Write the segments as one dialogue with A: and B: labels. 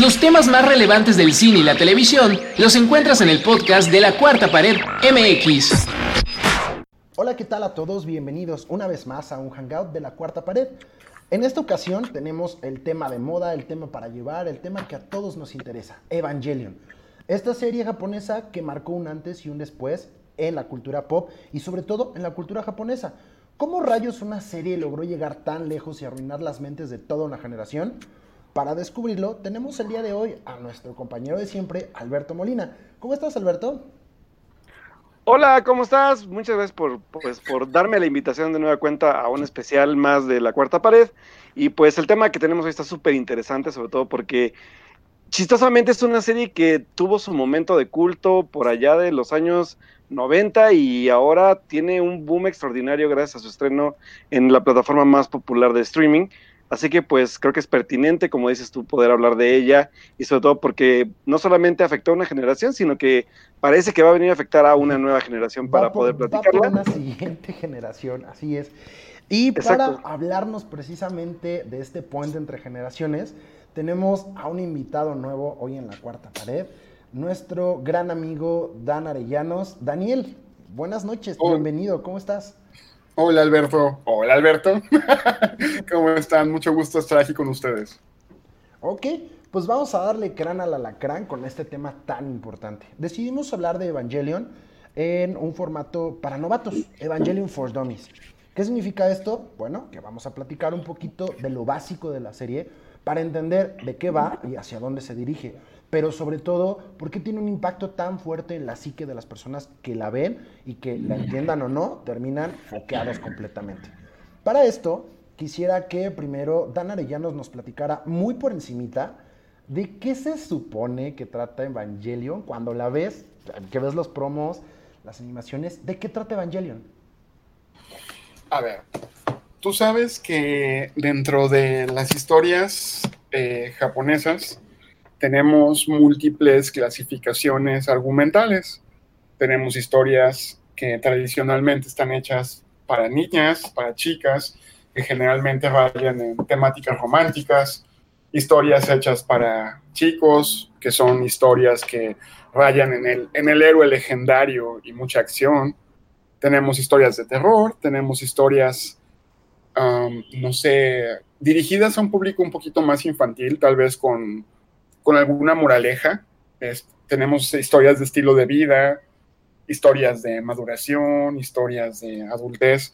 A: Los temas más relevantes del cine y la televisión los encuentras en el podcast de la Cuarta Pared MX.
B: Hola, ¿qué tal a todos? Bienvenidos una vez más a un hangout de la Cuarta Pared. En esta ocasión tenemos el tema de moda, el tema para llevar, el tema que a todos nos interesa, Evangelion. Esta serie japonesa que marcó un antes y un después en la cultura pop y sobre todo en la cultura japonesa. ¿Cómo rayos una serie logró llegar tan lejos y arruinar las mentes de toda una generación? Para descubrirlo, tenemos el día de hoy a nuestro compañero de siempre, Alberto Molina. ¿Cómo estás, Alberto?
C: Hola, ¿cómo estás? Muchas gracias por, pues, por darme la invitación de nueva cuenta a un especial más de la cuarta pared. Y pues el tema que tenemos hoy está súper interesante, sobre todo porque chistosamente es una serie que tuvo su momento de culto por allá de los años 90 y ahora tiene un boom extraordinario gracias a su estreno en la plataforma más popular de streaming. Así que pues creo que es pertinente, como dices tú, poder hablar de ella y sobre todo porque no solamente afectó a una generación, sino que parece que va a venir a afectar a una nueva generación para poder platicarla.
B: Va una siguiente generación, así es. Y para hablarnos precisamente de este puente entre generaciones, tenemos a un invitado nuevo hoy en la cuarta pared nuestro gran amigo Dan Arellanos. Daniel, buenas noches, bienvenido, ¿cómo estás?
D: Hola Alberto, hola Alberto, ¿cómo están? Mucho gusto estar aquí con ustedes.
B: Ok, pues vamos a darle crán al alacrán con este tema tan importante. Decidimos hablar de Evangelion en un formato para novatos, Evangelion for Dummies. ¿Qué significa esto? Bueno, que vamos a platicar un poquito de lo básico de la serie para entender de qué va y hacia dónde se dirige pero sobre todo, ¿por qué tiene un impacto tan fuerte en la psique de las personas que la ven y que la entiendan o no, terminan foqueados completamente? Para esto, quisiera que primero Dan Arellanos nos platicara muy por encimita de qué se supone que trata Evangelion cuando la ves, que ves los promos, las animaciones, ¿de qué trata Evangelion?
D: A ver, tú sabes que dentro de las historias eh, japonesas, tenemos múltiples clasificaciones argumentales. Tenemos historias que tradicionalmente están hechas para niñas, para chicas, que generalmente rayan en temáticas románticas, historias hechas para chicos, que son historias que rayan en el, en el héroe legendario y mucha acción. Tenemos historias de terror, tenemos historias, no sé, dirigidas a un público un poquito más infantil, tal vez con con alguna moraleja. tenemos historias de estilo de vida, historias de maduración, historias de adultez,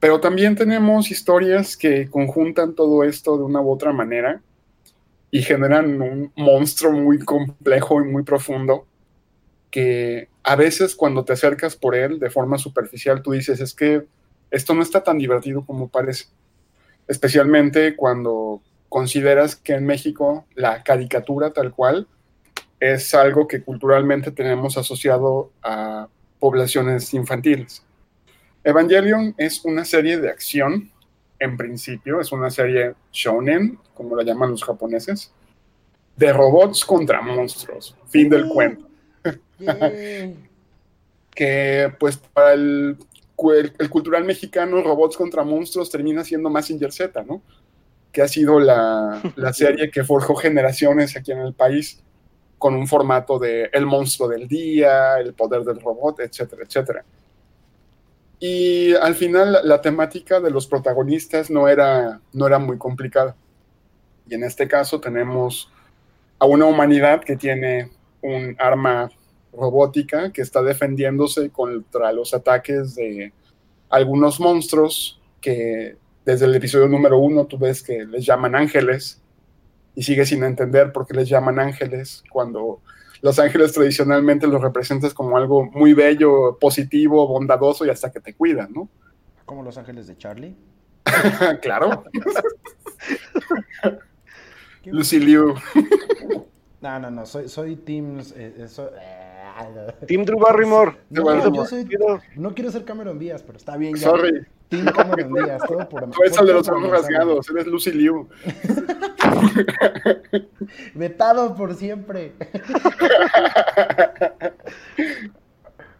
D: pero también tenemos historias que conjuntan todo esto de una u otra manera y generan un monstruo muy complejo y muy profundo que a veces cuando te acercas por él de forma superficial tú dices es que esto no está tan divertido como parece, especialmente cuando consideras que en México la caricatura tal cual es algo que culturalmente tenemos asociado a poblaciones infantiles. Evangelion es una serie de acción, en principio, es una serie shonen, como la llaman los japoneses, de robots contra monstruos, fin del cuento. que pues para el, el, cultural mexicano, robots contra monstruos termina siendo más Z, ¿no? Que ha sido la, serie que forjó generaciones aquí en el país con un formato de El monstruo del día, El poder del robot, etcétera, etcétera. Y al final la temática de los protagonistas no era, no era muy complicada. Y en este caso tenemos a una humanidad que tiene un arma robótica que está defendiéndose contra los ataques de algunos monstruos que desde el episodio número uno tú ves que les llaman ángeles y sigues sin entender por qué les llaman ángeles cuando los ángeles tradicionalmente los representas como algo muy bello, positivo, bondadoso y hasta que te cuidan, ¿no?
B: Como los ángeles de Charlie.
D: claro. Lucy Liu.
B: no, no, no, soy, soy Team. Eh, eh,
C: eh, Team Drew Barrymore.
B: No, yo soy, no quiero ser Cameron Díaz, pero está bien.
D: Ya. Sorry.
B: Team Cameron Díaz, todo por
D: Tú eres el de los ojos rasgados, eres Lucy Liu.
B: Vetado por siempre.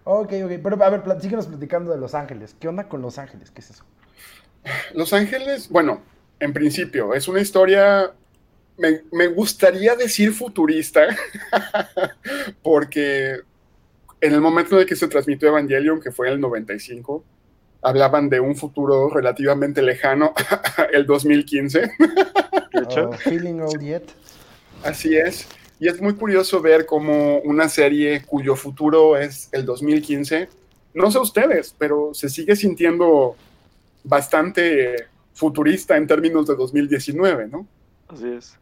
B: ok, ok, pero a ver, síguenos platicando de Los Ángeles. ¿Qué onda con Los Ángeles? ¿Qué es eso?
D: Los Ángeles, bueno, en principio, es una historia me, gustaría decir futurista, porque en el momento en el que se transmitió Evangelion, que fue el 95, hablaban de un futuro relativamente lejano, el 2015.
B: feeling old yet.
D: Así es. Y es muy curioso ver cómo una serie cuyo futuro es el 2015, no sé ustedes, pero se sigue sintiendo bastante futurista en términos de 2019, ¿no?
C: Así es.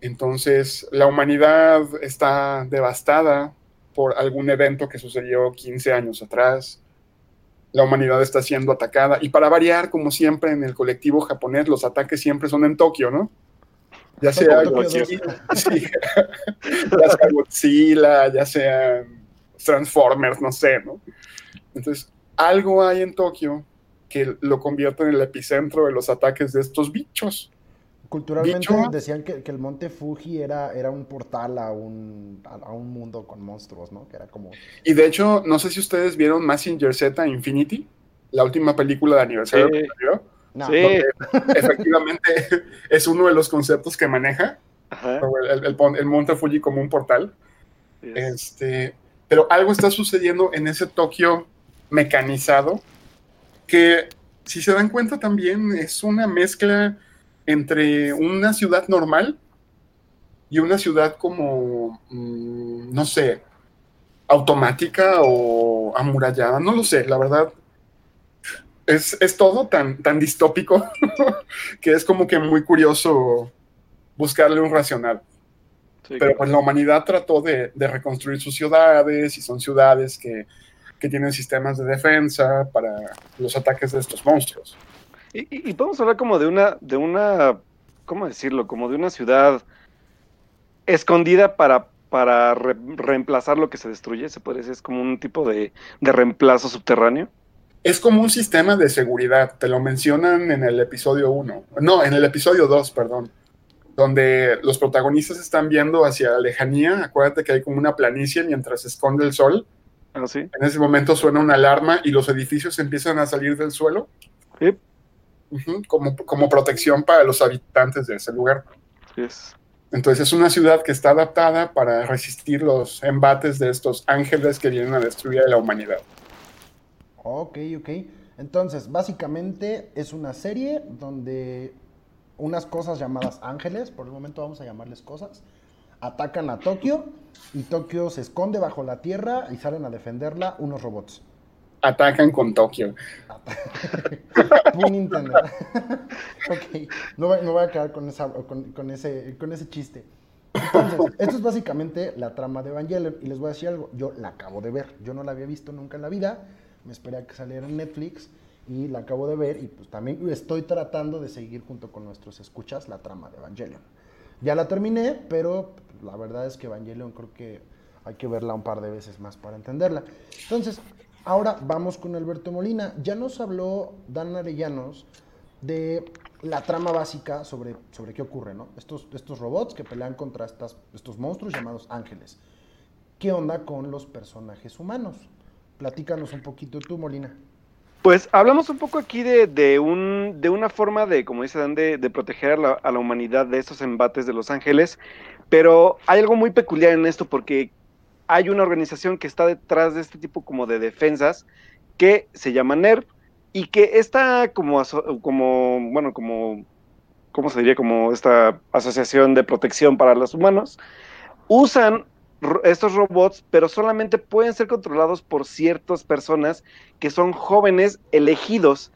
D: Entonces, la humanidad está devastada por algún evento que sucedió 15 años atrás. La humanidad está siendo atacada. Y para variar, como siempre en el colectivo japonés, los ataques siempre son en Tokio, ¿no? Ya sea Godzilla, ya sea Godzilla, ya sea Transformers, no sé, ¿no? Entonces, algo hay en Tokio que lo convierte en el epicentro de los ataques de estos bichos.
B: Culturalmente decían que, el monte Fuji era, era un portal a un, a, un mundo con monstruos, ¿no? Que era como...
D: Y de hecho, no sé si ustedes vieron Massinger Z Infinity, la última película de aniversario que salió. Sí. Efectivamente, es uno de los conceptos que maneja. El, monte Fuji como un portal. Este, pero algo está sucediendo en ese Tokio mecanizado que, si se dan cuenta, también es una mezcla entre una ciudad normal y una ciudad como, mm, no sé, automática o amurallada, no lo sé, la verdad. Es, todo tan, tan distópico que es como que muy curioso buscarle un racional. Pero pues la humanidad trató de, reconstruir sus ciudades y son ciudades que, que tienen sistemas de defensa para los ataques de estos monstruos.
C: Y, podemos hablar como de una, de una, ¿cómo decirlo? Como de una ciudad escondida para, para reemplazar lo que se destruye, se puede decir, es como un tipo de, reemplazo subterráneo.
D: Es como un sistema de seguridad, te lo mencionan en el episodio 1, no, en el episodio 2, perdón, donde los protagonistas están viendo hacia la lejanía, acuérdate que hay como una planicie mientras se esconde el sol.
C: Ah, ¿sí?
D: En ese momento suena una alarma y los edificios empiezan a salir del suelo.
C: Sí
D: como, como protección para los habitantes de ese lugar.
C: Yes.
D: Entonces es una ciudad que está adaptada para resistir los embates de estos ángeles que vienen a destruir a la humanidad.
B: Ok, ok. Entonces, básicamente es una serie donde unas cosas llamadas ángeles, por el momento vamos a llamarles cosas, atacan a Tokio y Tokio se esconde bajo la tierra y salen a defenderla unos robots
D: atacan con Tokio.
B: Nintendo. ok, no, voy a quedar con, ese, con ese chiste. Entonces, esto es básicamente la trama de Evangelion. Y les voy a decir algo, yo la acabo de ver. Yo no la había visto nunca en la vida. Me esperé a que saliera en Netflix y la acabo de ver. Y pues también estoy tratando de seguir junto con nuestros escuchas la trama de Evangelion. Ya la terminé, pero la verdad es que Evangelion creo que hay que verla un par de veces más para entenderla. Entonces, Ahora vamos con Alberto Molina. Ya nos habló Dan Arellanos de la trama básica sobre, sobre qué ocurre, ¿no? Estos, estos robots que pelean contra estos monstruos llamados ángeles. ¿Qué onda con los personajes humanos? Platícanos un poquito tú, Molina.
C: Pues hablamos un poco aquí de, un, de una forma de, como dice Dan, de, proteger a la, a la, humanidad de estos embates de los ángeles, pero hay algo muy peculiar en esto porque hay una organización que está detrás de este tipo como de defensas que se llama NERV y que está como, como bueno, como, ¿cómo se diría? Como esta asociación de protección para los humanos, usan estos robots, pero solamente pueden ser controlados por ciertas personas que son jóvenes elegidos.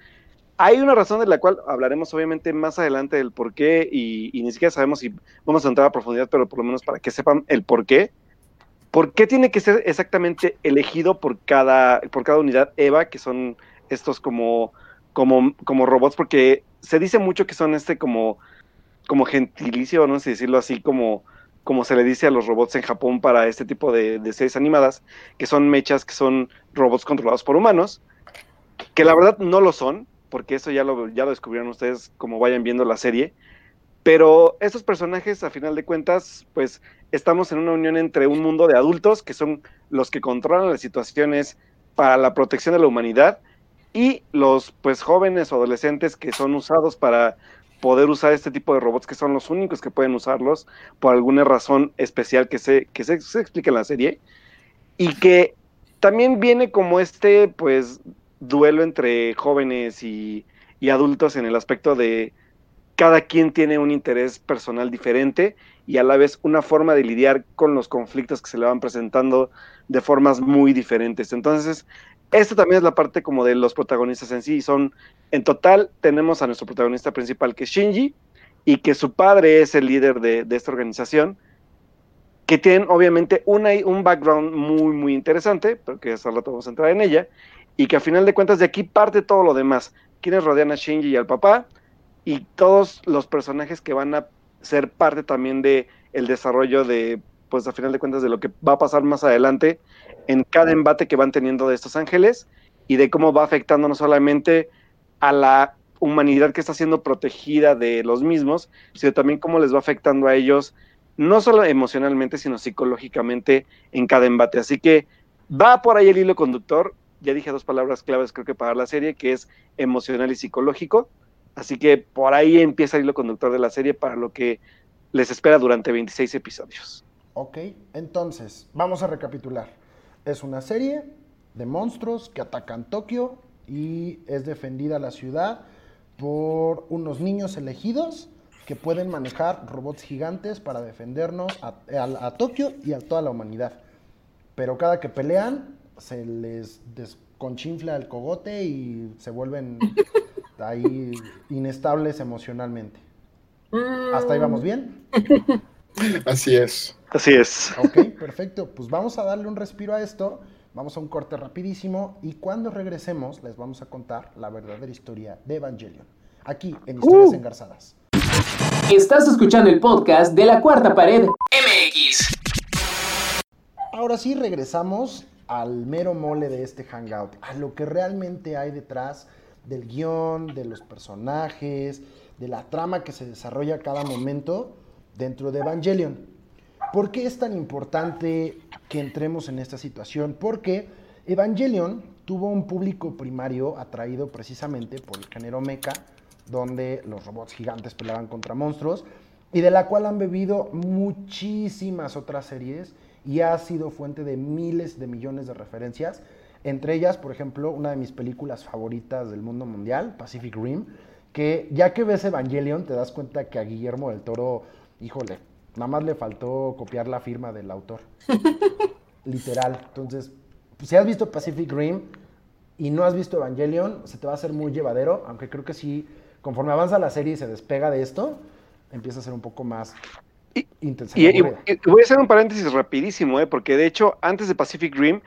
C: Hay una razón de la cual hablaremos obviamente más adelante del por qué y, y ni siquiera sabemos si vamos a entrar a profundidad, pero por lo menos para que sepan el por qué ¿Por qué tiene que ser exactamente elegido por cada, por cada unidad EVA, que son estos como, como, como robots? Porque se dice mucho que son este como, como gentilicio, no sé decirlo así, como, como se le dice a los robots en Japón para este tipo de, de series animadas, que son mechas, que son robots controlados por humanos, que la verdad no lo son, porque eso ya lo, ya lo descubrieron ustedes como vayan viendo la serie. Pero estos personajes, a final de cuentas, pues estamos en una unión entre un mundo de adultos, que son los que controlan las situaciones para la protección de la humanidad, y los pues jóvenes o adolescentes que son usados para poder usar este tipo de robots que son los únicos que pueden usarlos por alguna razón especial que se, que se, explica en la serie. Y que también viene como este, pues, duelo entre jóvenes y, y adultos en el aspecto de cada quien tiene un interés personal diferente y a la vez una forma de lidiar con los conflictos que se le van presentando de formas muy diferentes. Entonces, esta también es la parte como de los protagonistas en sí. Son, en total, tenemos a nuestro protagonista principal que es Shinji y que su padre es el líder de, esta organización, que tienen obviamente una, un background muy, muy interesante, porque hasta rato vamos a entrar en ella, y que a final de cuentas de aquí parte todo lo demás. Quienes rodean a Shinji y al papá, y todos los personajes que van a ser parte también de el desarrollo de, pues a final de cuentas, de lo que va a pasar más adelante en cada embate que van teniendo de estos ángeles y de cómo va afectando no solamente a la humanidad que está siendo protegida de los mismos, sino también cómo les va afectando a ellos, no solo emocionalmente, sino psicológicamente en cada embate. Así que va por ahí el hilo conductor. Ya dije dos palabras claves creo que para la serie, que es emocional y psicológico. Así que por ahí empieza el hilo conductor de la serie para lo que les espera durante 26 episodios.
B: Ok, entonces, vamos a recapitular. Es una serie de monstruos que atacan Tokio y es defendida la ciudad por unos niños elegidos que pueden manejar robots gigantes para defendernos a, Tokio y a toda la humanidad. Pero cada que pelean se les desconchinfla el cogote y se vuelven ahí inestables emocionalmente. Mm. ¿Hasta ahí vamos bien?
D: Así es.
C: Así es.
B: Ok, perfecto. Pues vamos a darle un respiro a esto. Vamos a un corte rapidísimo y cuando regresemos les vamos a contar la verdadera historia de Evangelion. Aquí en Historias uh. Engarzadas.
A: Estás escuchando el podcast de la Cuarta Pared MX.
B: Ahora sí regresamos al mero mole de este hangout, a lo que realmente hay detrás del guion, de los personajes, de la trama que se desarrolla a cada momento dentro de Evangelion. ¿Por qué es tan importante que entremos en esta situación? Porque Evangelion tuvo un público primario atraído precisamente por el género mecha, donde los robots gigantes peleaban contra monstruos, y de la cual han bebido muchísimas otras series y ha sido fuente de miles de millones de referencias entre ellas, por ejemplo, una de mis películas favoritas del mundo mundial, Pacific Rim, que ya que ves Evangelion te das cuenta que a Guillermo del Toro, híjole, nada más le faltó copiar la firma del autor. Literal. Entonces, si has visto Pacific Rim y no has visto Evangelion, se te va a hacer muy llevadero, aunque creo que sí, conforme avanza la serie y se despega de esto, empieza a ser un poco más intenso.
C: Y, voy a hacer un paréntesis rapidísimo, ¿eh? porque de hecho, antes de Pacific Rim,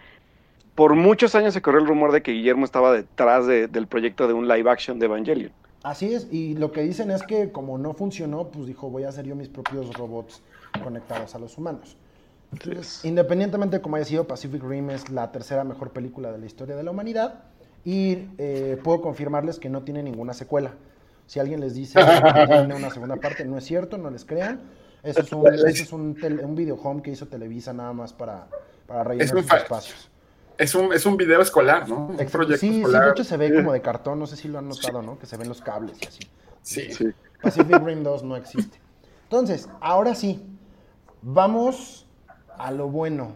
C: por muchos años se corrió el rumor de que Guillermo estaba detrás del proyecto de un live action de Evangelion.
B: Así es, y lo que dicen es que como no funcionó, pues dijo, voy a hacer yo mis propios robots conectados a los humanos. independientemente de cómo haya sido, Pacific Rim es la tercera mejor película de la historia de la humanidad y eh, puedo confirmarles que no tiene ninguna secuela. Si alguien les dice que tiene una segunda parte, no es cierto, no les crean. Eso es un, eso es un, un video home que hizo Televisa nada más para, para rellenar sus espacios.
D: Es un, es un video escolar, ¿no? Un
B: proyecto sí, sí, de hecho se ve como de cartón, no sé si lo han notado, ¿no? Que se ven los cables y así.
D: Sí. sí.
B: Pacific Rim 2 no existe. Entonces, ahora sí, vamos a lo bueno.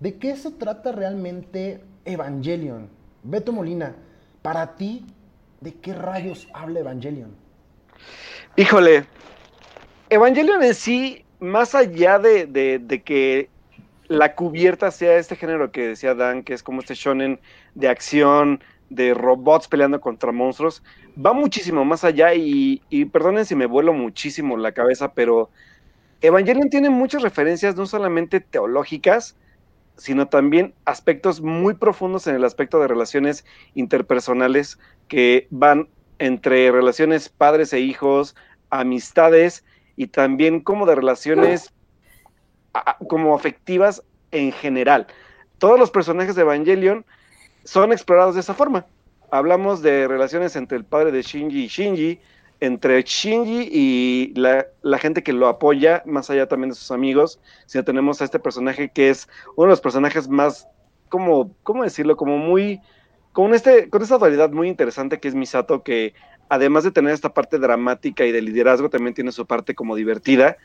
B: ¿De qué se trata realmente Evangelion? Beto Molina, para ti, ¿de qué rayos habla Evangelion?
C: Híjole, Evangelion en sí, más allá de, de, de que la cubierta sea este género que decía Dan, que es como este shonen de acción, de robots peleando contra monstruos, va muchísimo más allá y, perdonen si me vuelo muchísimo la cabeza, pero Evangelion tiene muchas referencias, no solamente teológicas, sino también aspectos muy profundos en el aspecto de relaciones interpersonales que van entre relaciones padres e hijos, amistades y también como de relaciones como afectivas en general. Todos los personajes de Evangelion son explorados de esa forma. Hablamos de relaciones entre el padre de Shinji y Shinji, entre Shinji y la, gente que lo apoya, más allá también de sus amigos, sino tenemos a este personaje que es uno de los personajes más, como, ¿cómo decirlo? Como muy, con, este, con esta dualidad muy interesante que es Misato, que además de tener esta parte dramática y de liderazgo, también tiene su parte como divertida,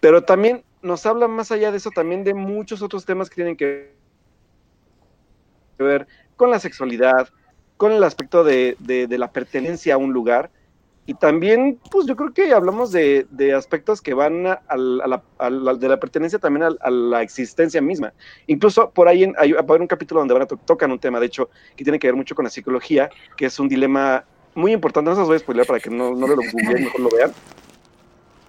C: pero también nos habla más allá de eso también de muchos otros temas que tienen que ver con la sexualidad, con el aspecto de, la pertenencia a un lugar. Y también, pues yo creo que hablamos de, aspectos que van a, la, de la pertenencia también a, la existencia misma. Incluso por ahí hay, va a haber un capítulo donde van a tocan un tema, de hecho, que tiene que ver mucho con la psicología, que es un dilema muy importante. No se los voy a spoiler para que no, no lo vean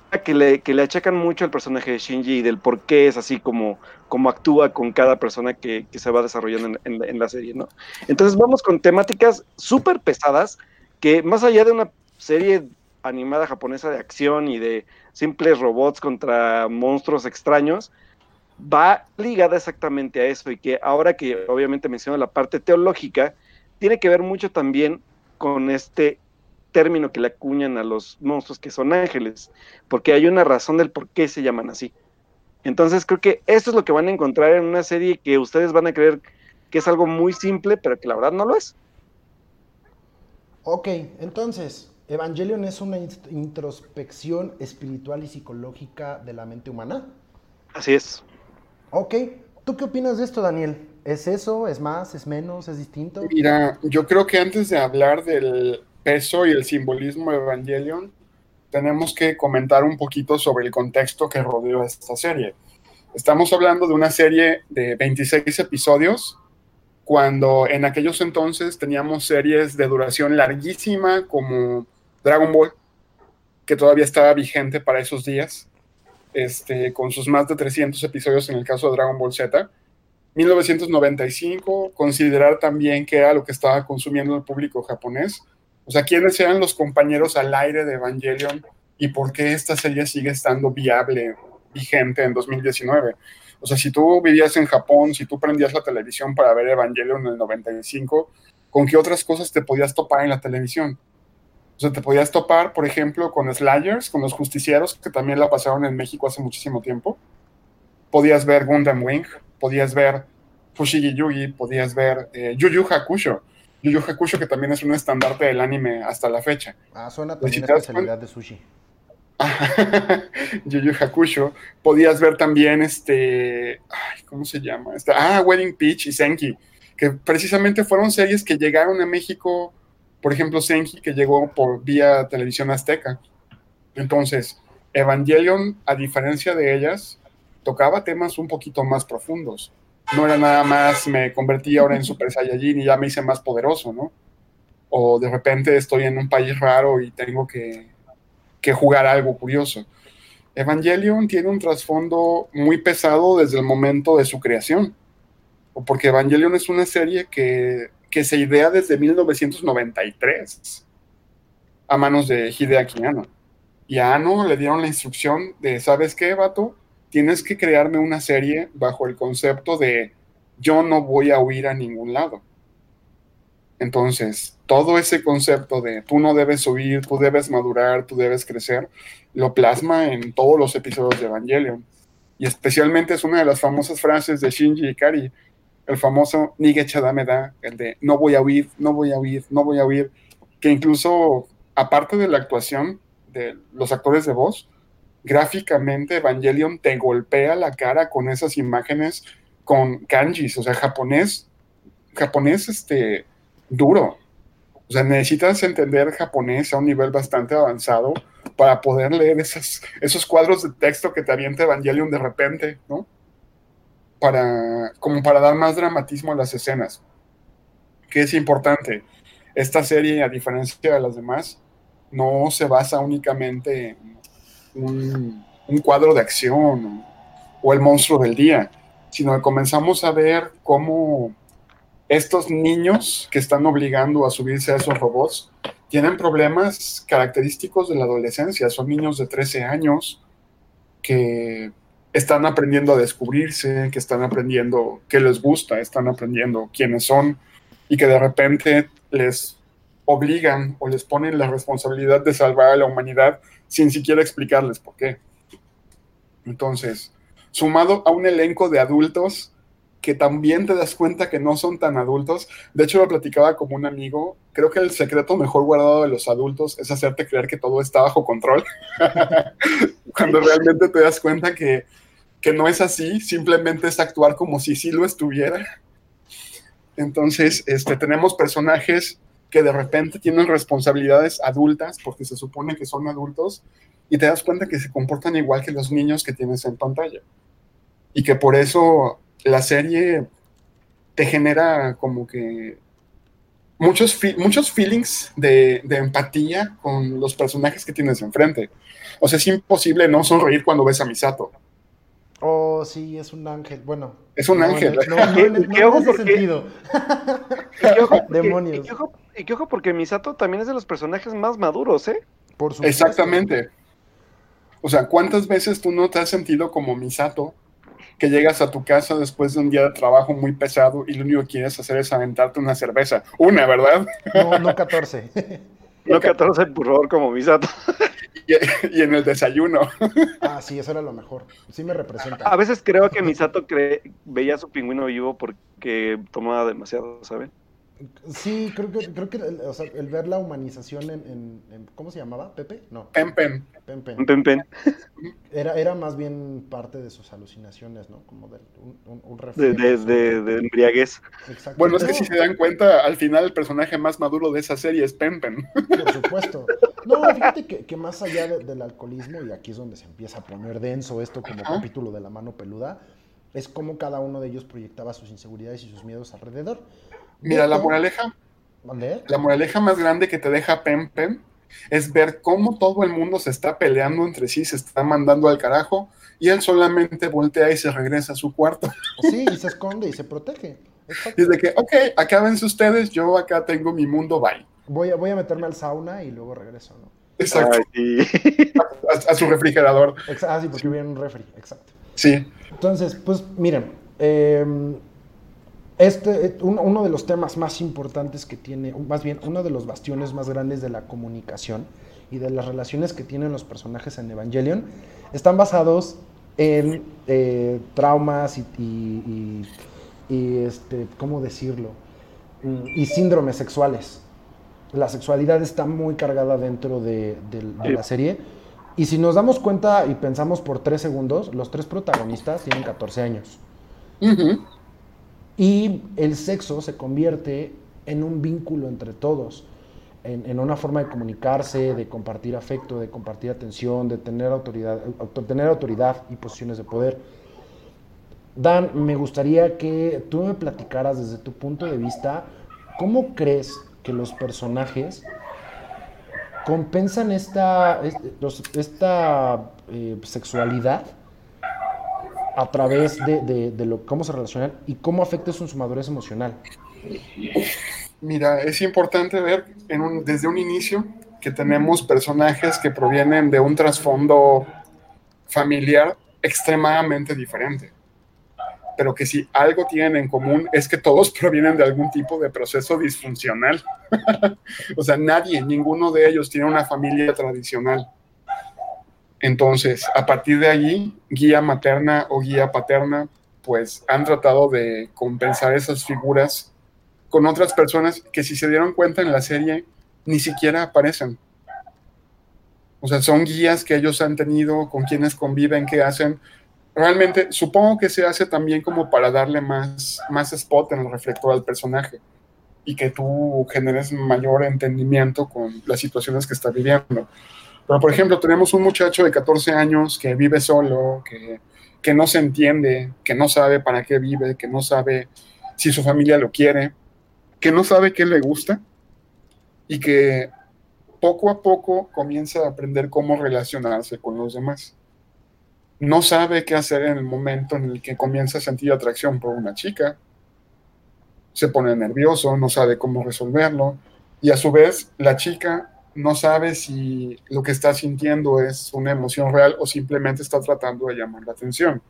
C: que le, que le achacan mucho al personaje de Shinji y del por qué es así como, como actúa con cada persona que, se va desarrollando en, la serie, ¿no? Entonces vamos con temáticas súper pesadas que más allá de una serie animada japonesa de acción y de simples robots contra monstruos extraños, va ligada exactamente a eso y que ahora que obviamente menciono la parte teológica, tiene que ver mucho también con este término que le acuñan a los monstruos que son ángeles, porque hay una razón del por qué se llaman así. Entonces creo que esto es lo que van a encontrar en una serie que ustedes van a creer que es algo muy simple, pero que la verdad no lo es.
B: Ok, entonces, Evangelion es una introspección espiritual y psicológica de la mente humana.
C: Así es.
B: Ok, ¿tú qué opinas de esto, Daniel? ¿Es eso? ¿Es más? ¿Es menos? ¿Es distinto?
D: Mira, yo creo que antes de hablar del peso y el simbolismo de Evangelion, tenemos que comentar un poquito sobre el contexto que rodeó esta serie. Estamos hablando de una serie de 26 episodios, cuando en aquellos entonces teníamos series de duración larguísima como Dragon Ball, que todavía estaba vigente para esos días, este, con sus más de 300 episodios en el caso de Dragon Ball Z. 1995, considerar también que era lo que estaba consumiendo el público japonés o sea, ¿quiénes eran los compañeros al aire de Evangelion y por qué esta serie sigue estando viable, vigente en 2019? O sea, si tú vivías en Japón, si tú prendías la televisión para ver Evangelion en el 95, ¿con qué otras cosas te podías topar en la televisión? O sea, te podías topar, por ejemplo, con Slayers, con los justicieros, que también la pasaron en México hace muchísimo tiempo. Podías ver Gundam Wing, podías ver Fushigi Yugi, podías ver eh, Yu Yu Hakusho. Yu Hakusho, que también es un estandarte del anime hasta la fecha.
B: Ah, suena también la especialidad de sushi.
D: Yu Yu Hakusho. Podías ver también este. Ay, ¿Cómo se llama? Este, ah, Wedding Peach y Senki, que precisamente fueron series que llegaron a México. Por ejemplo, Senki, que llegó por vía televisión azteca. Entonces, Evangelion, a diferencia de ellas, tocaba temas un poquito más profundos no era nada más me convertí ahora en Super Saiyajin y ya me hice más poderoso, ¿no? O de repente estoy en un país raro y tengo que, jugar algo curioso. Evangelion tiene un trasfondo muy pesado desde el momento de su creación, porque Evangelion es una serie que, que se idea desde 1993 a manos de Hideaki Anno. Y a Anno le dieron la instrucción de, ¿sabes qué, vato? Tienes que crearme una serie bajo el concepto de yo no voy a huir a ningún lado. Entonces, todo ese concepto de tú no debes huir, tú debes madurar, tú debes crecer, lo plasma en todos los episodios de Evangelion. Y especialmente es una de las famosas frases de Shinji Ikari, el famoso Nige da, el de no voy a huir, no voy a huir, no voy a huir, que incluso, aparte de la actuación de los actores de voz, gráficamente Evangelion te golpea la cara con esas imágenes con kanjis, o sea, japonés, japonés este, duro. O sea, necesitas entender japonés a un nivel bastante avanzado para poder leer esos, cuadros de texto que te avienta Evangelion de repente, ¿no? Para, como para dar más dramatismo a las escenas. Que es importante. Esta serie, a diferencia de las demás, no se basa únicamente en un, cuadro de acción o, el monstruo del día, sino que comenzamos a ver cómo estos niños que están obligando a subirse a esos robots tienen problemas característicos de la adolescencia. Son niños de 13 años que están aprendiendo a descubrirse, que están aprendiendo qué les gusta, están aprendiendo quiénes son y que de repente les obligan o les ponen la responsabilidad de salvar a la humanidad sin siquiera explicarles por qué. Entonces, sumado a un elenco de adultos que también te das cuenta que no son tan adultos. De hecho, lo platicaba como un amigo. Creo que el secreto mejor guardado de los adultos es hacerte creer que todo está bajo control. Cuando realmente te das cuenta que, que no es así, simplemente es actuar como si sí lo estuviera. Entonces, este, tenemos personajes que de repente tienen responsabilidades adultas porque se supone que son adultos y te das cuenta que se comportan igual que los niños que tienes en pantalla. Y que por eso la serie te genera como que muchos, muchos feelings de, empatía con los personajes que tienes enfrente. O sea, es imposible no sonreír cuando ves a Misato.
B: Oh, sí, es un ángel. Bueno.
D: Es un ángel.
B: No, no, no, sentido.
C: Demonios. Y que, ojo, porque Misato también es de los personajes más maduros, ¿eh?
D: Por supuesto. Exactamente. O sea, ¿cuántas veces tú no te has sentido como Misato que llegas a tu casa después de un día de trabajo muy pesado y lo único que quieres hacer es aventarte una cerveza. Una, ¿verdad?
B: No, no 14.
C: No 14, por favor, como Misato.
D: Y, y, en el desayuno.
B: Ah, sí, eso era lo mejor. Sí me representa.
C: A veces creo que Misato veía a su pingüino vivo porque tomaba demasiado, ¿saben?
B: Sí, creo que, creo que o sea, el ver la humanización en, en, ¿Cómo se llamaba? ¿Pepe? No.
D: Pempen.
B: Pempen.
C: Pempen.
B: Era, era más bien parte de sus alucinaciones, ¿no? Como de un, un,
C: de, de, de, de, embriaguez.
B: Exacto.
D: Bueno, es que si se dan cuenta, al final el personaje más maduro de esa serie es Pempen.
B: Por supuesto. No, fíjate que, que más allá del alcoholismo, y aquí es donde se empieza a poner denso esto como capítulo de la mano peluda, es como cada uno de ellos proyectaba sus inseguridades y sus miedos alrededor.
D: Mira, la moraleja.
B: ¿Dónde?
D: La moraleja más grande que te deja Pem Pem es ver cómo todo el mundo se está peleando entre sí, se está mandando al carajo, y él solamente voltea y se regresa a su cuarto.
B: Sí, y se esconde y se protege.
D: Y de que, ok, acábense ustedes, yo acá tengo mi mundo, bye.
B: Voy a, voy a meterme al sauna y luego regreso, ¿no?
D: Exacto. a, su refrigerador.
B: Ah, sí, porque viene un refri, exacto.
D: Sí.
B: Entonces, pues miren, eh, este, eh, uno de los temas más importantes que tiene, más bien uno de los bastiones más grandes de la comunicación y de las relaciones que tienen los personajes en Evangelion, están basados en eh, traumas y, este, ¿cómo decirlo? Mm, y síndromes sexuales. La sexualidad está muy cargada dentro de, la serie. Y si nos damos cuenta y pensamos por tres segundos, los tres protagonistas tienen 14 años. Y el sexo se convierte en un vínculo entre todos, en, una forma de comunicarse, de compartir afecto, de compartir atención, de tener autoridad, tener autoridad y posiciones de poder. Dan, me gustaría que tú me platicaras desde tu punto de vista, ¿cómo crees que los personajes compensan esta, esta eh, sexualidad a través de, lo, cómo se relacionan y cómo afecta eso en su madurez emocional.
D: Mira, es importante ver desde un inicio que tenemos personajes que provienen de un trasfondo familiar extremadamente diferente, pero que si algo tienen en común es que todos provienen de algún tipo de proceso disfuncional. o sea, nadie, ninguno de ellos tiene una familia tradicional entonces, a partir de allí, guía materna o guía paterna, pues han tratado de compensar esas figuras con otras personas que si se dieron cuenta en la serie, ni siquiera aparecen. O sea, son guías que ellos han tenido, con quienes conviven, que hacen. Realmente, supongo que se hace también como para darle más, más spot en el reflector al personaje y que tú generes mayor entendimiento con las situaciones que está viviendo. Pero, por ejemplo, tenemos un muchacho de 14 años que vive solo, que, que no se entiende, que no sabe para qué vive, que no sabe si su familia lo quiere, que no sabe qué le gusta y que poco a poco comienza a aprender cómo relacionarse con los demás. No sabe qué hacer en el momento en el que comienza a sentir atracción por una chica. Se pone nervioso, no sabe cómo resolverlo. Y a su vez, la chica no sabe si lo que está sintiendo es una emoción real o simplemente está tratando de llamar la atención.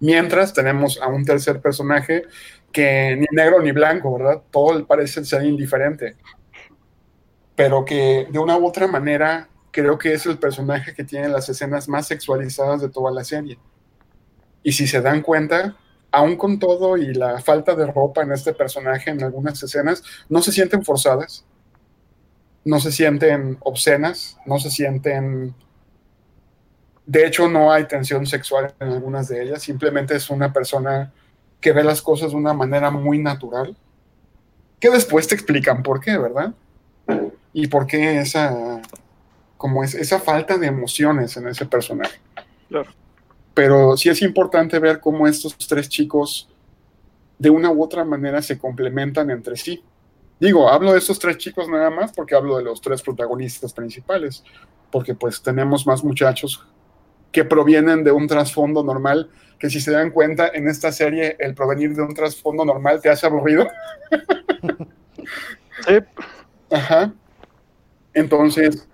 D: Mientras tenemos a un tercer personaje que ni negro ni blanco, ¿verdad? Todo parece ser indiferente, pero que de una u otra manera creo que es el personaje que tiene las escenas más sexualizadas de toda la serie. Y si se dan cuenta, aún con todo y la falta de ropa en este personaje en algunas escenas, no se sienten forzadas, no se sienten obscenas, no se sienten... De hecho, no hay tensión sexual en algunas de ellas, simplemente es una persona que ve las cosas de una manera muy natural, que después te explican por qué, ¿verdad? Y por qué esa, como es, esa falta de emociones en ese personaje.
C: Claro.
D: Pero sí es importante ver cómo estos tres chicos de una u otra manera se complementan entre sí. Digo, hablo de estos tres chicos nada más porque hablo de los tres protagonistas principales, porque pues tenemos más muchachos que provienen de un trasfondo normal, que si se dan cuenta en esta serie el provenir de un trasfondo normal te hace aburrido.
C: Sí.
D: Ajá. Entonces,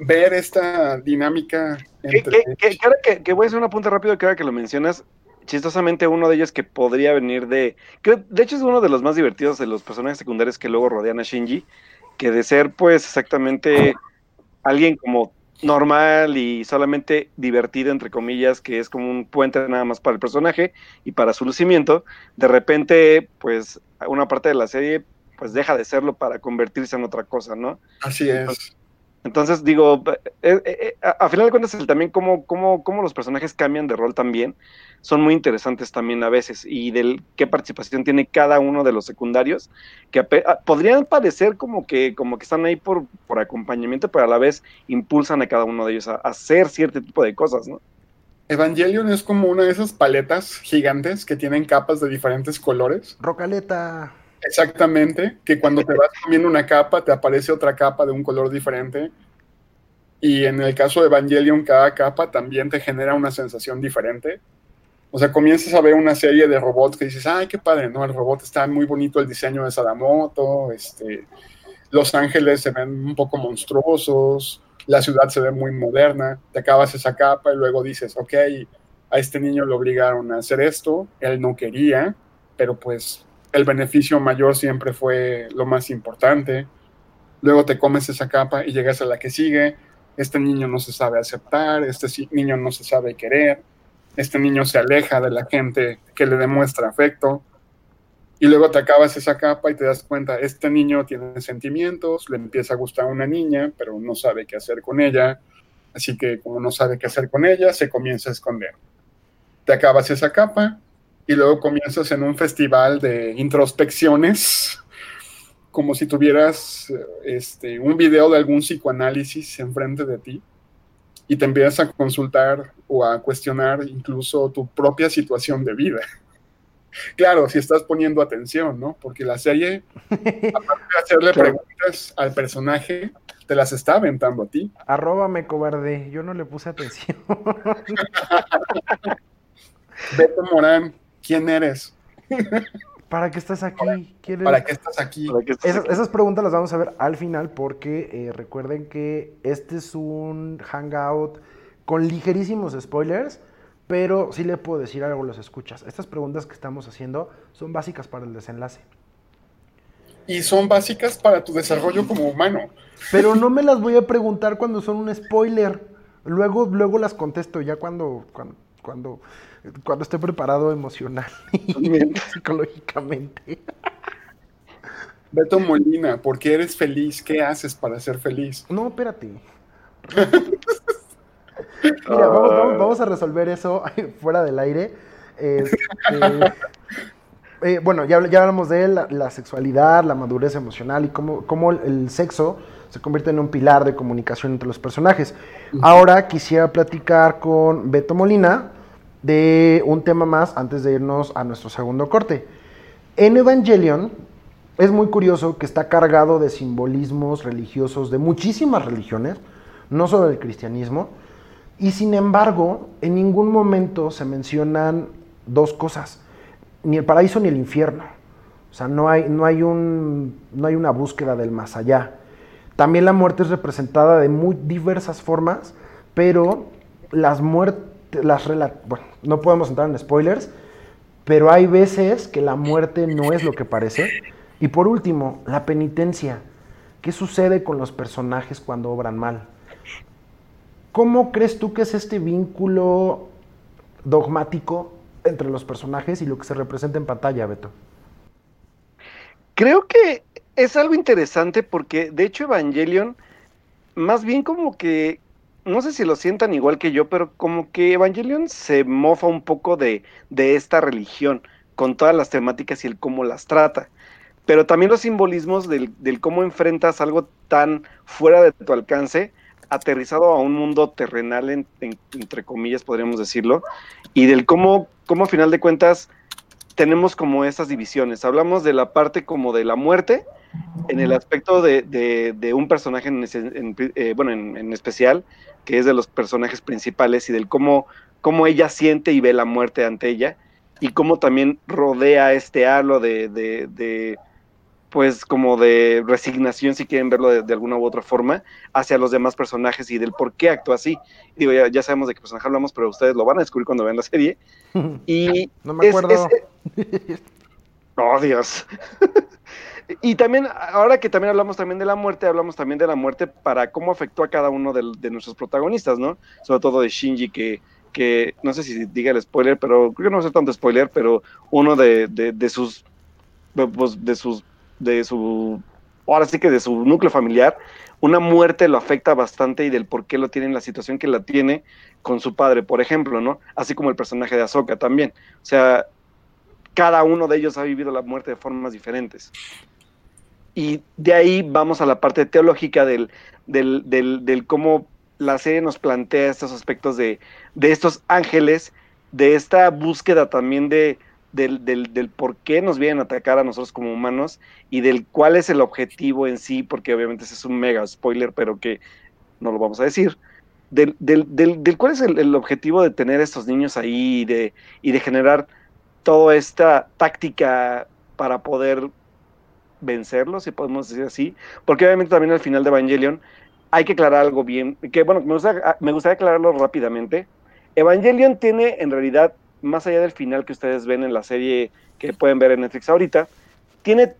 D: ver esta dinámica
C: Que,
D: entre...
C: que- que- que- que voy a hacer un apunte rápido que ahora que lo mencionas, chistosamente uno de ellos que podría venir de, que de hecho es uno de los más divertidos de los personajes secundarios que luego rodean a Shinji, que de ser pues exactamente alguien como normal y solamente divertido entre comillas, que es como un puente nada más para el personaje y para su lucimiento, de repente pues una parte de la serie pues deja de serlo para convertirse en otra cosa, ¿no?
D: Así es.
C: Entonces, digo, eh, eh, eh, a, a final de cuentas, el también cómo, cómo, cómo los personajes cambian de rol también son muy interesantes también a veces y del qué participación tiene cada uno de los secundarios, que ape- a- podrían parecer como que, como que están ahí por, por acompañamiento, pero a la vez impulsan a cada uno de ellos a, a hacer cierto tipo de cosas, ¿no?
D: Evangelion es como una de esas paletas gigantes que tienen capas de diferentes colores.
B: Rocaleta.
D: Exactamente, que cuando te vas comiendo una capa te aparece otra capa de un color diferente. Y en el caso de Evangelion, cada capa también te genera una sensación diferente. O sea, comienzas a ver una serie de robots que dices, ay, qué padre, ¿no? El robot está muy bonito, el diseño de Sadamoto, este, Los Ángeles se ven un poco monstruosos, la ciudad se ve muy moderna, te acabas esa capa y luego dices, ok, a este niño lo obligaron a hacer esto, él no quería, pero pues el beneficio mayor siempre fue lo más importante. Luego te comes esa capa y llegas a la que sigue. Este niño no se sabe aceptar, este niño no se sabe querer, este niño se aleja de la gente que le demuestra afecto. Y luego te acabas esa capa y te das cuenta, este niño tiene sentimientos, le empieza a gustar a una niña, pero no sabe qué hacer con ella. Así que como no sabe qué hacer con ella, se comienza a esconder. Te acabas esa capa y luego comienzas en un festival de introspecciones, como si tuvieras este, un video de algún psicoanálisis enfrente de ti y te empiezas a consultar o a cuestionar incluso tu propia situación de vida. Claro, si estás poniendo atención, ¿no? Porque la serie, aparte de hacerle
C: Claro.
D: preguntas al personaje, te las está aventando a ti.
B: Arróbame, cobarde. Yo no le puse atención.
D: Beto Morán, ¿quién eres?
B: ¿Para qué estás aquí? ¿Quieres-
D: ¿Para qué estás aquí?
B: Esas,
C: aquí.
B: esas preguntas las vamos a ver al final porque eh, recuerden que este es un hangout con ligerísimos spoilers, pero sí le puedo decir algo a los escuchas. Estas preguntas que estamos haciendo son básicas para el desenlace.
D: Y son básicas para tu desarrollo como humano.
B: Pero no me las voy a preguntar cuando son un spoiler. Luego, luego las contesto ya cuando, cuando, cuando, cuando esté preparado emocional y psicológicamente.
D: Beto Molina, ¿por qué eres feliz? ¿Qué haces para ser feliz?
B: No, espérate. Mira, vamos, vamos- vamos a resolver eso fuera del aire. Este, eh, bueno, ya, habl- ya hablamos de la, la sexualidad, la madurez emocional y cómo, cómo el, el sexo se convierte en un pilar de comunicación entre los personajes. Ahora quisiera platicar con Beto Molina de un tema más antes de irnos a nuestro segundo corte. En Evangelion es muy curioso que está cargado de simbolismos religiosos de muchísimas religiones, no solo del cristianismo, y sin embargo, en ningún momento se mencionan dos cosas, ni el paraíso ni el infierno. O sea, no hay, no hay, un, no hay una búsqueda del más allá. También la muerte es representada de muy diversas formas, pero las muertes, las bueno, no podemos entrar en spoilers, pero hay veces que la muerte no es lo que parece. Y por último, la penitencia. ¿Qué sucede con los personajes cuando obran mal? ¿Cómo crees tú que es este vínculo dogmático entre los personajes y lo que se representa en pantalla, Beto?
C: Creo que es algo interesante porque de hecho Evangelion, más bien como que, no sé si lo sientan igual que yo, pero como que Evangelion se mofa un poco de, de esta religión, con todas las temáticas y el cómo las trata. Pero también los simbolismos del, del cómo enfrentas algo tan fuera de tu alcance, aterrizado a un mundo terrenal, entre comillas, podríamos decirlo, y del cómo, cómo a final de cuentas tenemos como estas divisiones. Hablamos de la parte como de la muerte, en el aspecto de, de, un personaje en, eh, bueno, en, especial, que es de los personajes principales y del cómo, cómo ella siente y ve la muerte ante ella, y cómo también rodea este halo de, de pues como de resignación, si quieren verlo de, alguna u otra forma, hacia los demás personajes y del por qué actúa así. Digo, ya, sabemos de qué personaje hablamos, pero ustedes lo van a descubrir cuando vean la serie. Y
B: no me acuerdo.
C: oh, Dios. y también, ahora que también hablamos también de la muerte, hablamos también de la muerte para cómo afectó a cada uno de, nuestros protagonistas, ¿no? Sobre todo de Shinji, que, que no sé si diga el spoiler, pero creo que no va a ser tanto spoiler, pero uno de, de sus pues, de sus de su, ahora sí que de su núcleo familiar, una muerte lo afecta bastante y del por qué lo tiene en la situación que la tiene con su padre, por ejemplo, ¿no? Así como el personaje de Ahsoka también. O sea, cada uno de ellos ha vivido la muerte de formas diferentes. Y de ahí vamos a la parte teológica del, del, del, cómo la serie nos plantea estos aspectos de, de estos ángeles, de esta búsqueda también de, del, del, por qué nos vienen a atacar a nosotros como humanos y del cuál es el objetivo en sí, porque obviamente ese es un mega spoiler, pero que no lo vamos a decir. Del, del, del cuál es el, objetivo de tener estos niños ahí y de, y de generar toda esta táctica para poder vencerlos, si podemos decir así, porque obviamente también al final de Evangelion hay que aclarar algo bien, que bueno, me gustaría, me gustaría aclararlo rápidamente. Evangelion tiene en realidad más allá del final que ustedes ven en la serie que pueden ver en Netflix ahorita, tiene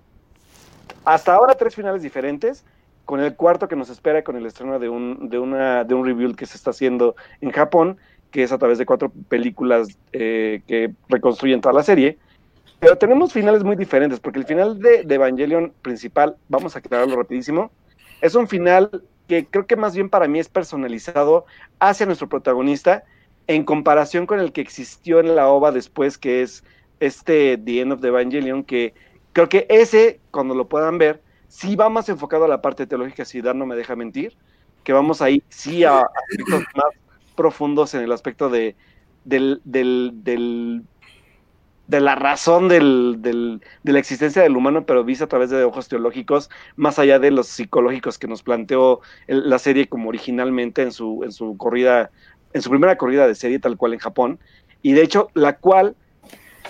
C: hasta ahora tres finales diferentes, con el cuarto que nos espera con el estreno de un, de una, de un review que se está haciendo en Japón, que es a través de cuatro películas eh, que reconstruyen toda la serie. Pero tenemos finales muy diferentes, porque el final de, Evangelion principal, vamos a aclararlo rapidísimo, es un final que creo que más bien para mí es personalizado hacia nuestro protagonista en comparación con el que existió en la OVA después, que es este The End of the Evangelion, que creo que ese, cuando lo puedan ver, sí va más enfocado a la parte teológica, si Dan no me deja mentir, que vamos ahí sí a aspectos más profundos en el aspecto de, del, del, de la razón del, de la existencia del humano, pero vista a través de ojos teológicos, más allá de los psicológicos que nos planteó la serie como originalmente en su, en su corrida en su primera corrida de serie, tal cual en Japón, y de hecho la cual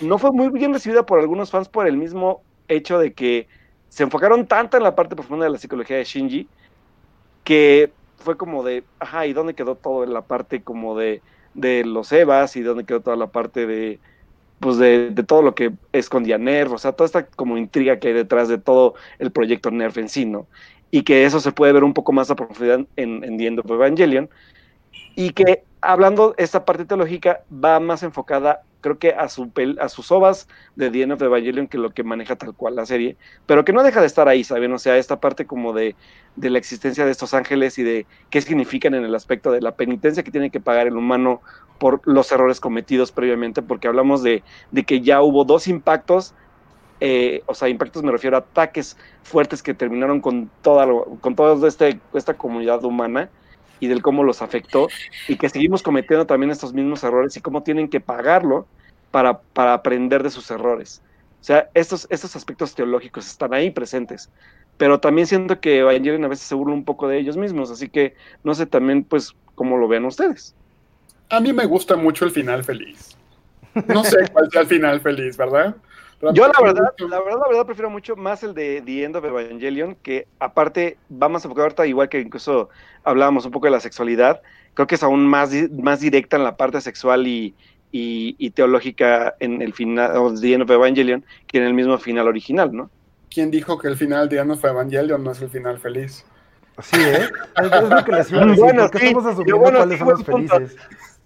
C: no fue muy bien recibida por algunos fans por el mismo hecho de que se enfocaron tanto en la parte profunda de la psicología de Shinji, que fue como de, ajá, ¿y dónde quedó todo en la parte como de, de los Evas y dónde quedó toda la parte de, pues de, todo lo que escondía Nerf, o sea, toda esta como intriga que hay detrás de todo el proyecto Nerf en sí. Y que eso se puede ver un poco más a profundidad en, en The End of Evangelion, y que hablando esta parte teológica va más enfocada creo que a, su a sus ovas de The End of Evangelion que lo que maneja tal cual la serie, pero que no deja de estar ahí, ¿saben? O sea, esta parte como de, de, la existencia de estos ángeles y de qué significan en el aspecto de la penitencia que tiene que pagar el humano por los errores cometidos previamente, porque hablamos de, de que ya hubo dos impactos, eh, o sea, impactos me refiero a ataques fuertes que terminaron con toda, con toda este, esta comunidad humana, y del cómo los afectó y que seguimos cometiendo también estos mismos errores y cómo tienen que pagarlo para, para aprender de sus errores. O sea, estos, estos aspectos teológicos están ahí presentes, pero también siento que Evangelion a veces se burla un poco de ellos mismos, así que no sé también pues cómo lo vean ustedes.
D: A mí me gusta mucho el final feliz. No sé cuál sea el final feliz, ¿verdad?
C: Yo la verdad, la verdad, la verdad prefiero mucho más el de The End of Evangelion, que aparte va más enfocado ahorita, igual que incluso hablábamos un poco de la sexualidad, creo que es aún más, más directa en la parte sexual y, y, teológica en el final de The End of Evangelion que en el mismo final original, ¿no?
D: ¿Quién dijo que el final de The End of Evangelion no es el final feliz?
B: Sí, ¿eh? Es, lo que les iba a decir, bueno, sí, estamos asumiendo cuáles son los felices.